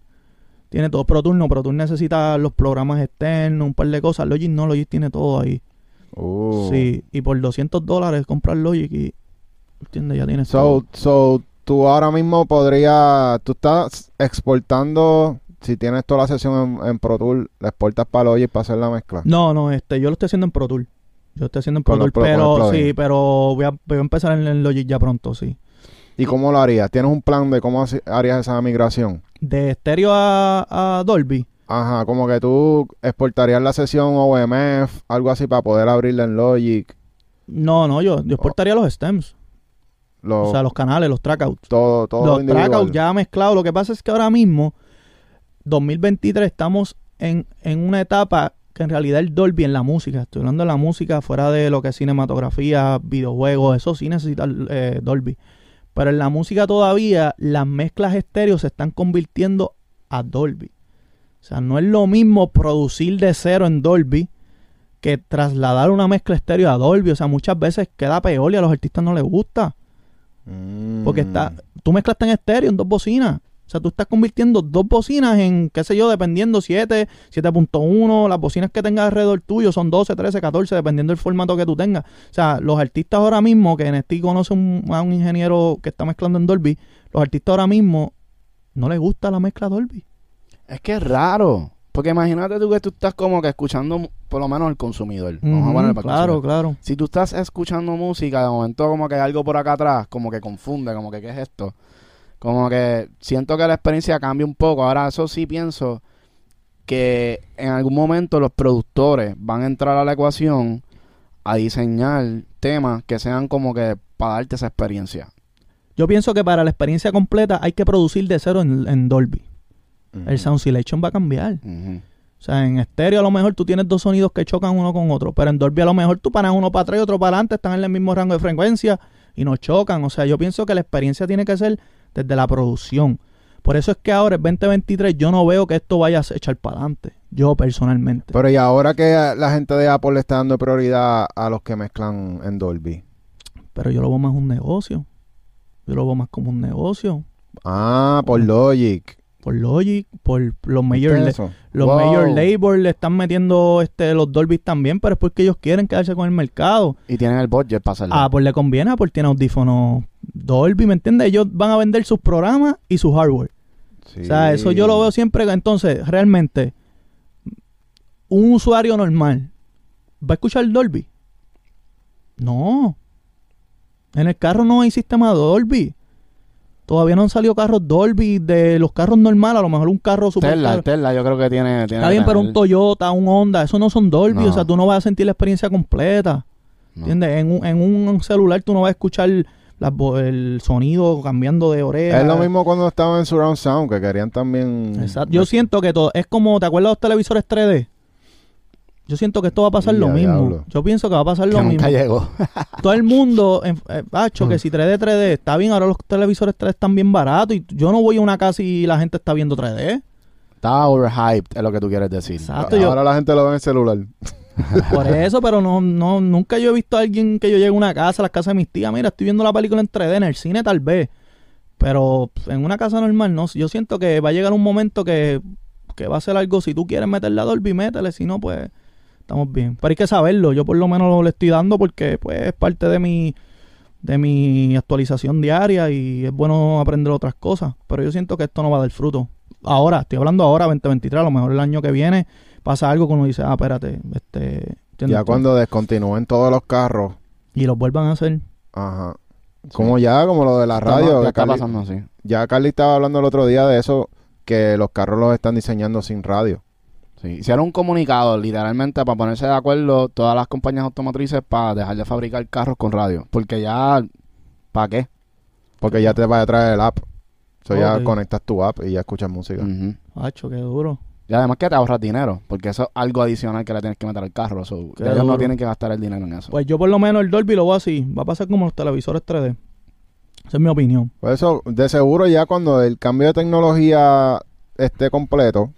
S1: Tiene todo Pro Tools, no, Pro Tools necesita los programas externos, un par de cosas. Logic no, Logic tiene todo ahí.
S3: Uh.
S1: Sí, y por 200 dólares comprar Logic y, ¿entiendes? Ya tienes todo.
S3: So, so, tú ahora mismo podrías, tú estás exportando, si tienes toda la sesión en, en Pro Tools, la exportas para Logic para hacer la mezcla.
S1: No, no, este, yo lo estoy haciendo en Pro Tool. Yo lo estoy haciendo en Pro
S3: los
S1: Tool, pero
S3: los
S1: sí, pero voy a, voy a empezar en, en Logic ya pronto, sí.
S3: ¿Y cómo lo harías? ¿Tienes un plan de cómo harías esa migración?
S1: De estéreo a, a Dolby.
S3: Ajá, como que tú exportarías la sesión OMF, algo así para poder abrirla en Logic.
S1: No, no, yo, yo exportaría los stems.
S3: Lo,
S1: O sea, los canales, los trackouts.
S3: todo, todo
S1: los trackouts ya mezclados. Lo que pasa es que ahora mismo, 2023, estamos en, en una etapa que en realidad el Dolby en la música, estoy hablando de la música fuera de lo que es cinematografía, videojuegos, eso sí necesita eh, Dolby. Pero en la música todavía las mezclas estéreo se están convirtiendo a Dolby. O sea, no es lo mismo producir de cero en Dolby que trasladar una mezcla estéreo a Dolby. O sea, muchas veces queda peor y a los artistas no les gusta.
S3: Mm.
S1: Porque está, tú mezclaste en estéreo en dos bocinas. O sea, tú estás convirtiendo dos bocinas en, qué sé yo, dependiendo 7, 7.1, las bocinas que tengas alrededor tuyo son 12, 13, 14, dependiendo del formato que tú tengas. O sea, los artistas ahora mismo, que en este conoce un- a un ingeniero que está mezclando en Dolby, los artistas ahora mismo no les gusta la mezcla Dolby.
S2: Es que es raro. Porque imagínate tú que tú estás como que escuchando, por lo menos el consumidor. Vamos a poner para
S1: claro,
S2: consumidor.
S1: claro.
S2: Si tú estás escuchando música, de momento como que hay algo por acá atrás, como que confunde, como que ¿qué es esto? Como que siento que la experiencia cambia un poco. Ahora, eso sí pienso que en algún momento los productores van a entrar a la ecuación a diseñar temas que sean como que para darte esa experiencia.
S1: Yo pienso que para la experiencia completa hay que producir de cero en, en Dolby. El sound selection va a cambiar. O sea, en estéreo a lo mejor tú tienes dos sonidos que chocan uno con otro, pero en Dolby a lo mejor tú paras uno para atrás y otro para adelante, están en el mismo rango de frecuencia y no chocan. O sea, yo pienso que la experiencia tiene que ser desde la producción. Por eso es que ahora, el 2023, yo no veo que esto vaya a echar para adelante. Yo personalmente.
S3: Pero y ahora que la gente de Apple le está dando prioridad a los que mezclan en Dolby.
S1: Pero yo lo veo más un negocio. Yo lo veo más como un negocio.
S3: Ah, por Logic.
S1: Por Logic, por los major,
S3: ¿Viste
S1: la-
S3: eso?
S1: los
S2: Wow.
S1: major label le están metiendo este los Dolby también, pero es porque ellos quieren quedarse con el mercado.
S2: Y tienen el budget para hacerlo.
S1: Ah, pues le conviene, porque tiene audífonos Dolby, ¿me entiendes? Ellos van a vender sus programas y su hardware.
S3: Sí.
S1: O sea, eso yo lo veo siempre. Entonces, realmente, un usuario normal va a escuchar Dolby. No. En el carro no hay sistema Dolby. Todavía no han salido carros Dolby de los carros normales. A lo mejor un carro super
S2: Tesla,
S1: caro.
S2: Tesla, yo creo que tiene. tiene
S1: Está bien, pero un Toyota, un Honda, eso no son Dolby.
S3: No.
S1: O sea, tú no vas a sentir la experiencia completa.
S2: No.
S1: ¿Entiendes? En un, en un celular tú no vas a escuchar el sonido cambiando de oreja.
S3: Es lo mismo cuando estaban en Surround Sound, que querían también...
S1: Exacto. Yo siento que todo es como, ¿te acuerdas de los televisores 3D? Yo siento que esto va a pasar
S3: Ya,
S1: lo mismo.
S3: diablo.
S1: Yo pienso que va a pasar
S2: Que
S1: lo mismo.
S2: nunca llegó.
S1: Todo el mundo, en- eh, macho,
S3: Mm.
S1: que si 3D, 3D, está bien, ahora los televisores 3D están bien baratos y yo no voy a una casa y la gente está viendo 3D.
S2: Está overhyped, es lo que tú quieres decir.
S1: Exacto. yo-
S3: Ahora la gente lo ve en el celular.
S1: Por eso, pero no, no, nunca yo he visto a alguien que yo llegue a una casa, a las casas de mis tías, mira, estoy viendo la película en 3D, en el cine tal vez, pero pf, en una casa normal no. Yo siento que va a llegar un momento que, que va a ser algo, si tú quieres meterle a Dolby, métele, si no, pues estamos bien. Pero hay que saberlo, yo por lo menos lo le estoy dando porque pues es parte de mi de mi actualización diaria y es bueno aprender otras cosas, pero yo siento que esto no va a dar fruto. Ahora, estoy hablando ahora 2023, a lo mejor el año que viene pasa algo que uno dice, ah, espérate, este, ¿entiendes
S3: Ya cuando descontinúen todos los carros.
S1: y los vuelvan a hacer.
S3: Ajá. Como ya, como lo de la
S2: Está-
S3: radio.
S2: ya
S3: que
S2: está
S3: Carly-
S2: pasando así.
S3: ya Carly estaba hablando el otro día de eso, que los carros los están diseñando sin radio.
S2: Sí. Hicieron un comunicado literalmente para ponerse de acuerdo todas las compañías automotrices para dejar de fabricar carros con radio. Porque ya, ¿para qué?
S3: Porque ya te va a traer el app. O sea, ya
S1: Ok.
S3: conectas tu app y ya escuchas música.
S1: Hacho, qué duro.
S2: Y además que te ahorras dinero, porque eso es algo adicional que le tienes que meter al carro. so, ellos no tienen que gastar el dinero en eso.
S1: Pues yo por lo menos el Dolby lo voy así. Va a pasar como los televisores 3D. Esa es mi opinión.
S3: Por eso, de seguro ya cuando el cambio de tecnología esté completo,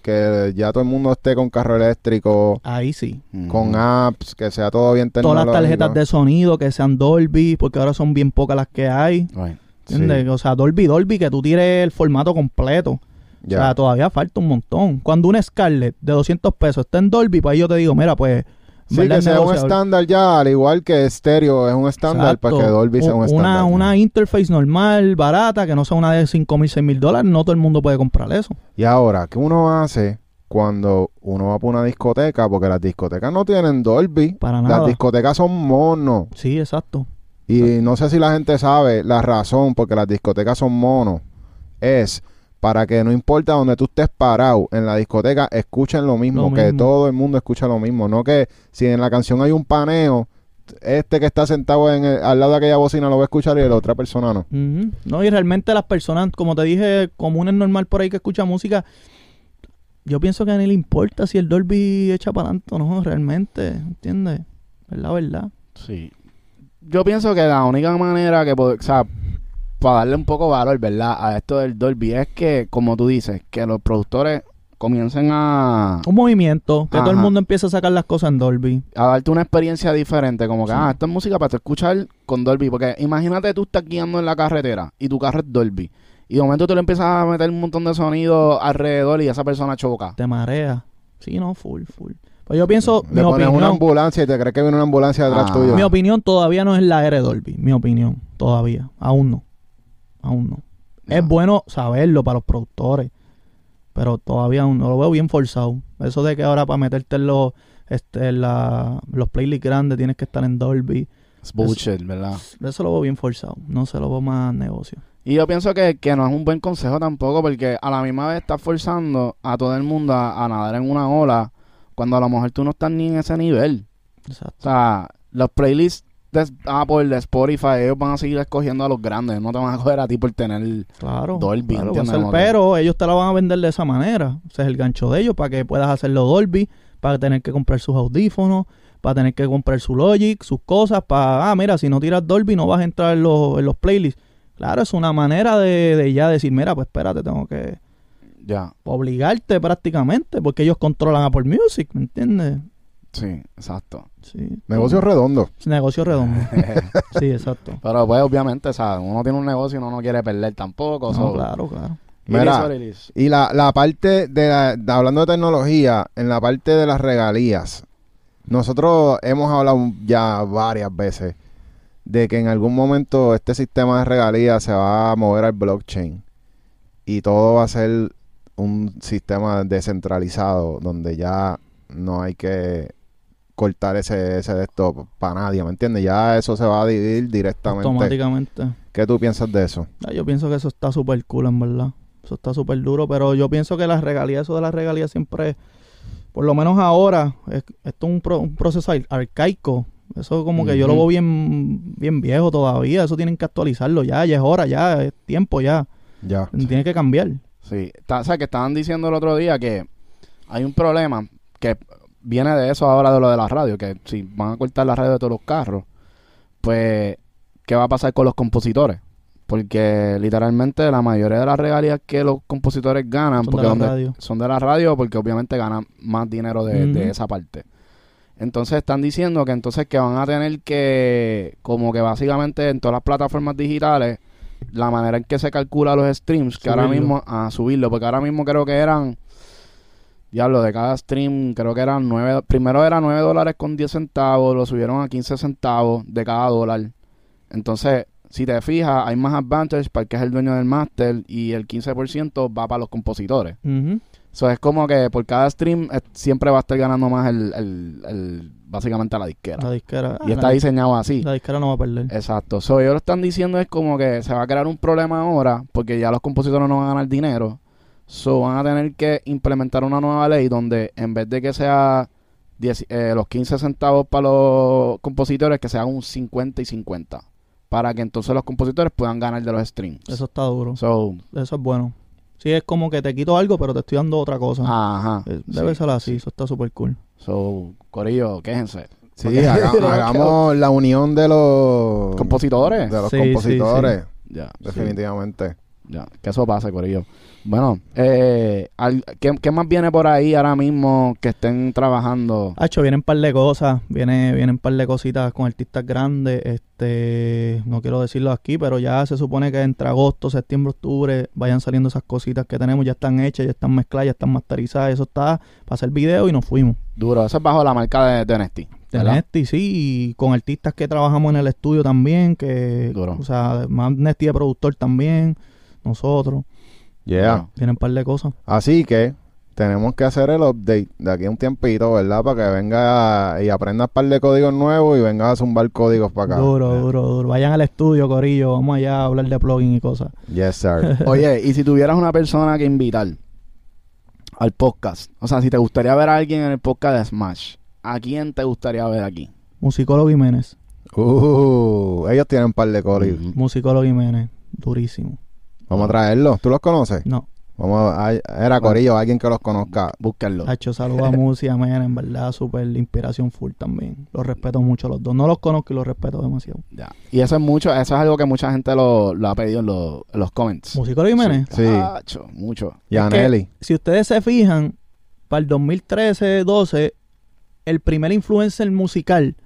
S3: que ya todo el mundo esté con carro eléctrico,
S1: Ahí sí.
S3: Con apps, que sea todo bien
S1: Todas
S3: tecnológico.
S1: las tarjetas de sonido que sean Dolby, porque ahora son bien pocas las que hay.
S2: Right.
S1: ¿Entiendes?
S3: Sí.
S1: O sea, Dolby, Dolby, que tú tires el formato completo.
S3: Ya.
S1: O sea, todavía falta un montón. Cuando un Scarlett de 200 pesos está en Dolby, pues ahí yo te digo, mira, pues...
S3: Sí, que sea un estándar ya, al igual que estéreo es un estándar, para que Dolby sea un estándar.
S1: Una, una interface normal, barata, que no sea una de 5 mil, 6 mil dólares, no todo el mundo puede comprar eso.
S3: Y ahora, ¿qué uno hace cuando uno va por una discoteca? Porque las discotecas no tienen Dolby.
S1: Para
S3: Las
S1: nada.
S3: discotecas son monos.
S1: Sí, exacto.
S3: Y no sé si la gente sabe la razón porque las discotecas son monos. Es para que no importa donde tú estés parado en la discoteca, escuchen lo mismo,
S1: Lo
S3: que
S1: mismo.
S3: todo el mundo escucha lo mismo. No que si en la canción hay un paneo, este que está sentado en el- al lado de aquella bocina lo va a escuchar y la otra persona no.
S1: No, y realmente las personas, como te dije, comunes normal por ahí que escucha música, yo pienso que ni le importa si el Dolby echa para adelante o no, realmente, ¿entiendes? Es la verdad.
S2: Sí. Yo pienso que la única manera que, o sea, para darle un poco valor, ¿verdad? A esto del Dolby es que, como tú dices, que los productores comiencen a,
S1: Un movimiento, que todo el mundo empiece a sacar las cosas en Dolby.
S2: a darte una experiencia diferente, como que,
S1: Sí.
S2: ah, esto es música para escuchar con Dolby, porque imagínate tú estás guiando en la carretera y tu carro es Dolby, y de momento tú le empiezas a meter un montón de sonido alrededor y esa persona choca.
S1: Te marea. Sí, no, full, full. Pues yo pienso, mi
S3: Le pones una
S1: opinión,
S3: ambulancia y te crees que viene una ambulancia detrás
S2: Ah.
S3: tuyo.
S1: mi opinión todavía no es la era de Dolby. Mi opinión, todavía. Aún no. Aún no. Es
S2: No.
S1: bueno saberlo para los productores, pero todavía aún no lo veo bien forzado. Eso de que ahora para meterte en los, este, en la- los playlists grandes tienes que estar en Dolby,
S2: Es bullshit, ¿verdad?
S1: eso lo veo bien forzado. No se lo veo más negocio.
S2: Y yo pienso que, que no es un buen consejo tampoco, porque a la misma vez estás forzando a todo el mundo a, a nadar en una ola, cuando a lo mejor tú no estás ni en ese nivel.
S1: Exacto.
S2: O sea, los playlists de Apple, de Spotify, ellos van a seguir escogiendo a los grandes, no te van a coger a ti por tener...
S1: Claro.
S2: Dolby,
S1: claro, pero ellos te lo van a vender de esa manera. Ese es el gancho de ellos, para que puedas hacerlo Dolby, para tener que comprar sus audífonos, para tener que comprar su Logic, sus cosas, para, ah, mira, si no tiras Dolby no vas a entrar en los, en los playlists. Claro, es una manera de, de ya decir, mira, pues espérate, tengo que
S2: Ya.
S1: obligarte prácticamente, porque ellos controlan Apple Music, ¿me entiendes?
S2: Sí, exacto.
S1: Sí.
S3: Negocio redondo.
S1: Negocio redondo. sí, exacto.
S2: Pero pues obviamente, o sea, uno tiene un negocio y uno no quiere perder tampoco.
S1: No,
S2: so,
S1: claro, claro.
S3: Mira. Y la, la parte de, la- de- hablando de tecnología, en la parte de las regalías, nosotros hemos hablado ya varias veces de que en algún momento este sistema de regalías se va a mover al blockchain y todo va a ser un sistema descentralizado donde ya no hay que cortar ese, ese de esto para nadie, ¿me entiendes? Ya eso se va a dividir directamente.
S1: Automáticamente.
S3: ¿Qué tú piensas de eso?
S1: Ah, Yo pienso que eso está súper cool, en verdad. Eso está súper duro, pero yo pienso que las regalías, eso de las regalías siempre, por lo menos ahora, es, esto es un, pro- un proceso ar- arcaico. Eso como que yo lo veo bien, bien viejo todavía. Eso tienen que actualizarlo ya, ya es hora, ya es tiempo ya.
S3: Ya.
S1: Tiene que cambiar.
S2: Sí, Está- o sea, que estaban diciendo el otro día que hay un problema que viene de eso ahora de lo de la radio, que si van a cortar la radio de todos los carros, pues, ¿qué va a pasar con los compositores? Porque literalmente la mayoría de las regalías que los compositores ganan
S1: Son de
S2: porque
S1: la
S2: donde-
S1: radio.
S2: son de la radio porque obviamente ganan más dinero de, de esa parte. Entonces están diciendo que entonces que van a tener que, como que básicamente en todas las plataformas digitales, la manera en que se calcula los streams, que ahora mismo, a subirlo, porque ahora mismo creo que eran, diablo, de cada stream creo que eran nueve, primero era 9 dólares con 10 centavos, lo subieron a 15 centavos de cada dólar. Entonces, si te fijas, hay más advantage para el que es el dueño del máster y el 15% va para los compositores. So, es como que por cada stream eh, siempre va a estar ganando más el, el, el- básicamente la disquera.
S1: La disquera.
S2: y está
S1: la,
S2: diseñado así.
S1: la disquera no va a perder.
S2: Exacto. So, ellos lo están diciendo es como que se va a crear un problema ahora porque ya los compositores no van a ganar dinero. So, van a tener que implementar una nueva ley donde en vez de que sea 10 eh, los 15 centavos para los compositores, que sea un 50 y 50. Para que entonces los compositores puedan ganar de los streams.
S1: Eso está duro.
S2: So,
S1: Eso es bueno. Sí, es como que te quito algo, pero te estoy dando otra cosa.
S2: ajá.
S1: Eh, Debe
S2: Sí,
S1: ser así.
S2: sí.
S1: Eso está súper cool.
S2: So, Corillo, quéjense.
S3: Sí, haga- hagamos la unión de los
S2: Compositores.
S3: De los
S1: Sí, sí,
S3: compositores,
S2: Ya,
S3: definitivamente.
S2: Ya. Que eso pase, Corillo. Bueno, eh, al- ¿qué, qué más viene por ahí ahora mismo que estén trabajando?
S1: Hacho, vienen un par de cosas, viene, vienen un par de cositas con artistas grandes, este, no quiero decirlo aquí, pero ya se supone que entre agosto, septiembre, octubre vayan saliendo esas cositas que tenemos, ya están hechas, ya están mezcladas, ya están masterizadas, eso está para hacer video y nos fuimos.
S2: Duro, eso es bajo la marca de, de Nesty.
S1: De. Nesty, sí, y con artistas que trabajamos en el estudio también, que,
S2: Duro.
S1: o sea, más Nesty de productor también, nosotros,
S3: Yeah.
S2: Duro.
S1: vienen un par de cosas.
S3: Así que tenemos que hacer el update de aquí a un tiempito, ¿verdad? Para que venga y aprenda un par de códigos nuevos y venga a zumbar códigos para acá.
S1: Duro, duro, duro. Vayan al estudio, Corillo, vamos allá a hablar de plugin y cosas.
S3: Yes, sir.
S2: Oye, y si tuvieras una persona que invitar al podcast, o sea, si te gustaría ver a alguien en el podcast de Smash, ¿a quién te gustaría ver aquí?
S1: Musicólogo Jiménez.
S3: uh, ellos tienen un par de códigos.
S1: Musicólogo Jiménez, durísimo.
S3: Vamos a traerlos. ¿Tú los conoces?
S1: No,
S3: Vamos a, era Corillo, alguien que los conozca.
S2: Búsquenlo.
S1: Hacho, saludo a Musi, a Mena, en verdad, súper inspiración full también. Los respeto mucho los dos. No los conozco y los respeto demasiado.
S2: Ya. Y eso es mucho, eso es algo que mucha gente lo, lo ha pedido en, los- en los comments.
S1: Musicólogo Jiménez,
S3: Sí.
S2: Tacho, mucho.
S3: Y Aneli.
S1: si ustedes se fijan, para el 2013-12, el primer influencer musical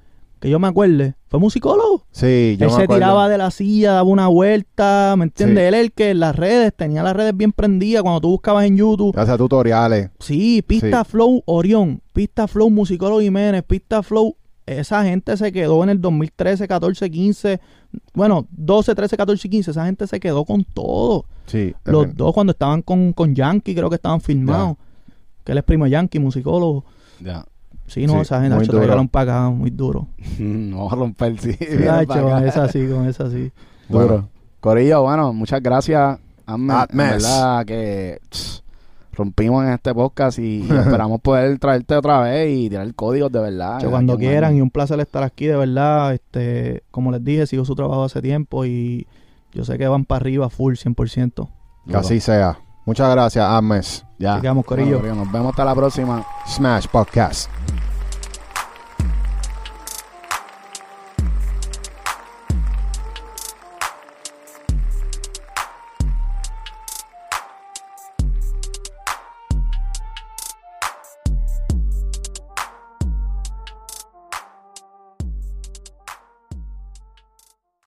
S1: que yo me acuerde fue musicólogo.
S3: Sí, yo
S1: Él
S3: me
S1: se
S3: acuerdo.
S1: tiraba de la silla, daba una vuelta, ¿me entiendes?
S3: Sí.
S1: Él el que en las redes, tenía las redes bien prendidas cuando tú buscabas en YouTube.
S3: Hacía tutoriales.
S1: Sí, Pista
S3: Sí.
S1: Flow Orión, Pista Flow Musicólogo Jiménez, Pista Flow. Esa gente se quedó en el 2013, 14, 15. Bueno, 12, 13, 14 y 15. Esa gente se quedó con todo.
S3: Sí.
S1: Los dos cuando estaban con, con Yankee, creo que estaban filmados. Que él es primo Yankee, musicólogo.
S2: Ya.
S1: Sí, no,
S3: Sí,
S1: esa gente
S3: duro.
S1: regalan para acá, muy duro.
S2: no a romper, sí.
S1: Sí,
S2: Viene
S1: hacho,
S2: para
S1: con esa sí, con esa sí.
S2: Duro.
S3: Bueno.
S2: Corillo, bueno, muchas gracias. Hazme, verdad que tss, rompimos en este podcast y esperamos poder traerte otra vez y tirar códigos de verdad. De
S1: cuando quieran y un placer estar aquí, de verdad. Este, como les dije, sigo su trabajo hace tiempo y yo sé que van para arriba full 100%.
S2: Duro.
S3: Que así sea. Muchas gracias, Ames.
S2: Ya.
S1: Así vamos, Corillo.
S2: Bueno, Nos vemos hasta la próxima.
S3: Smash Podcast.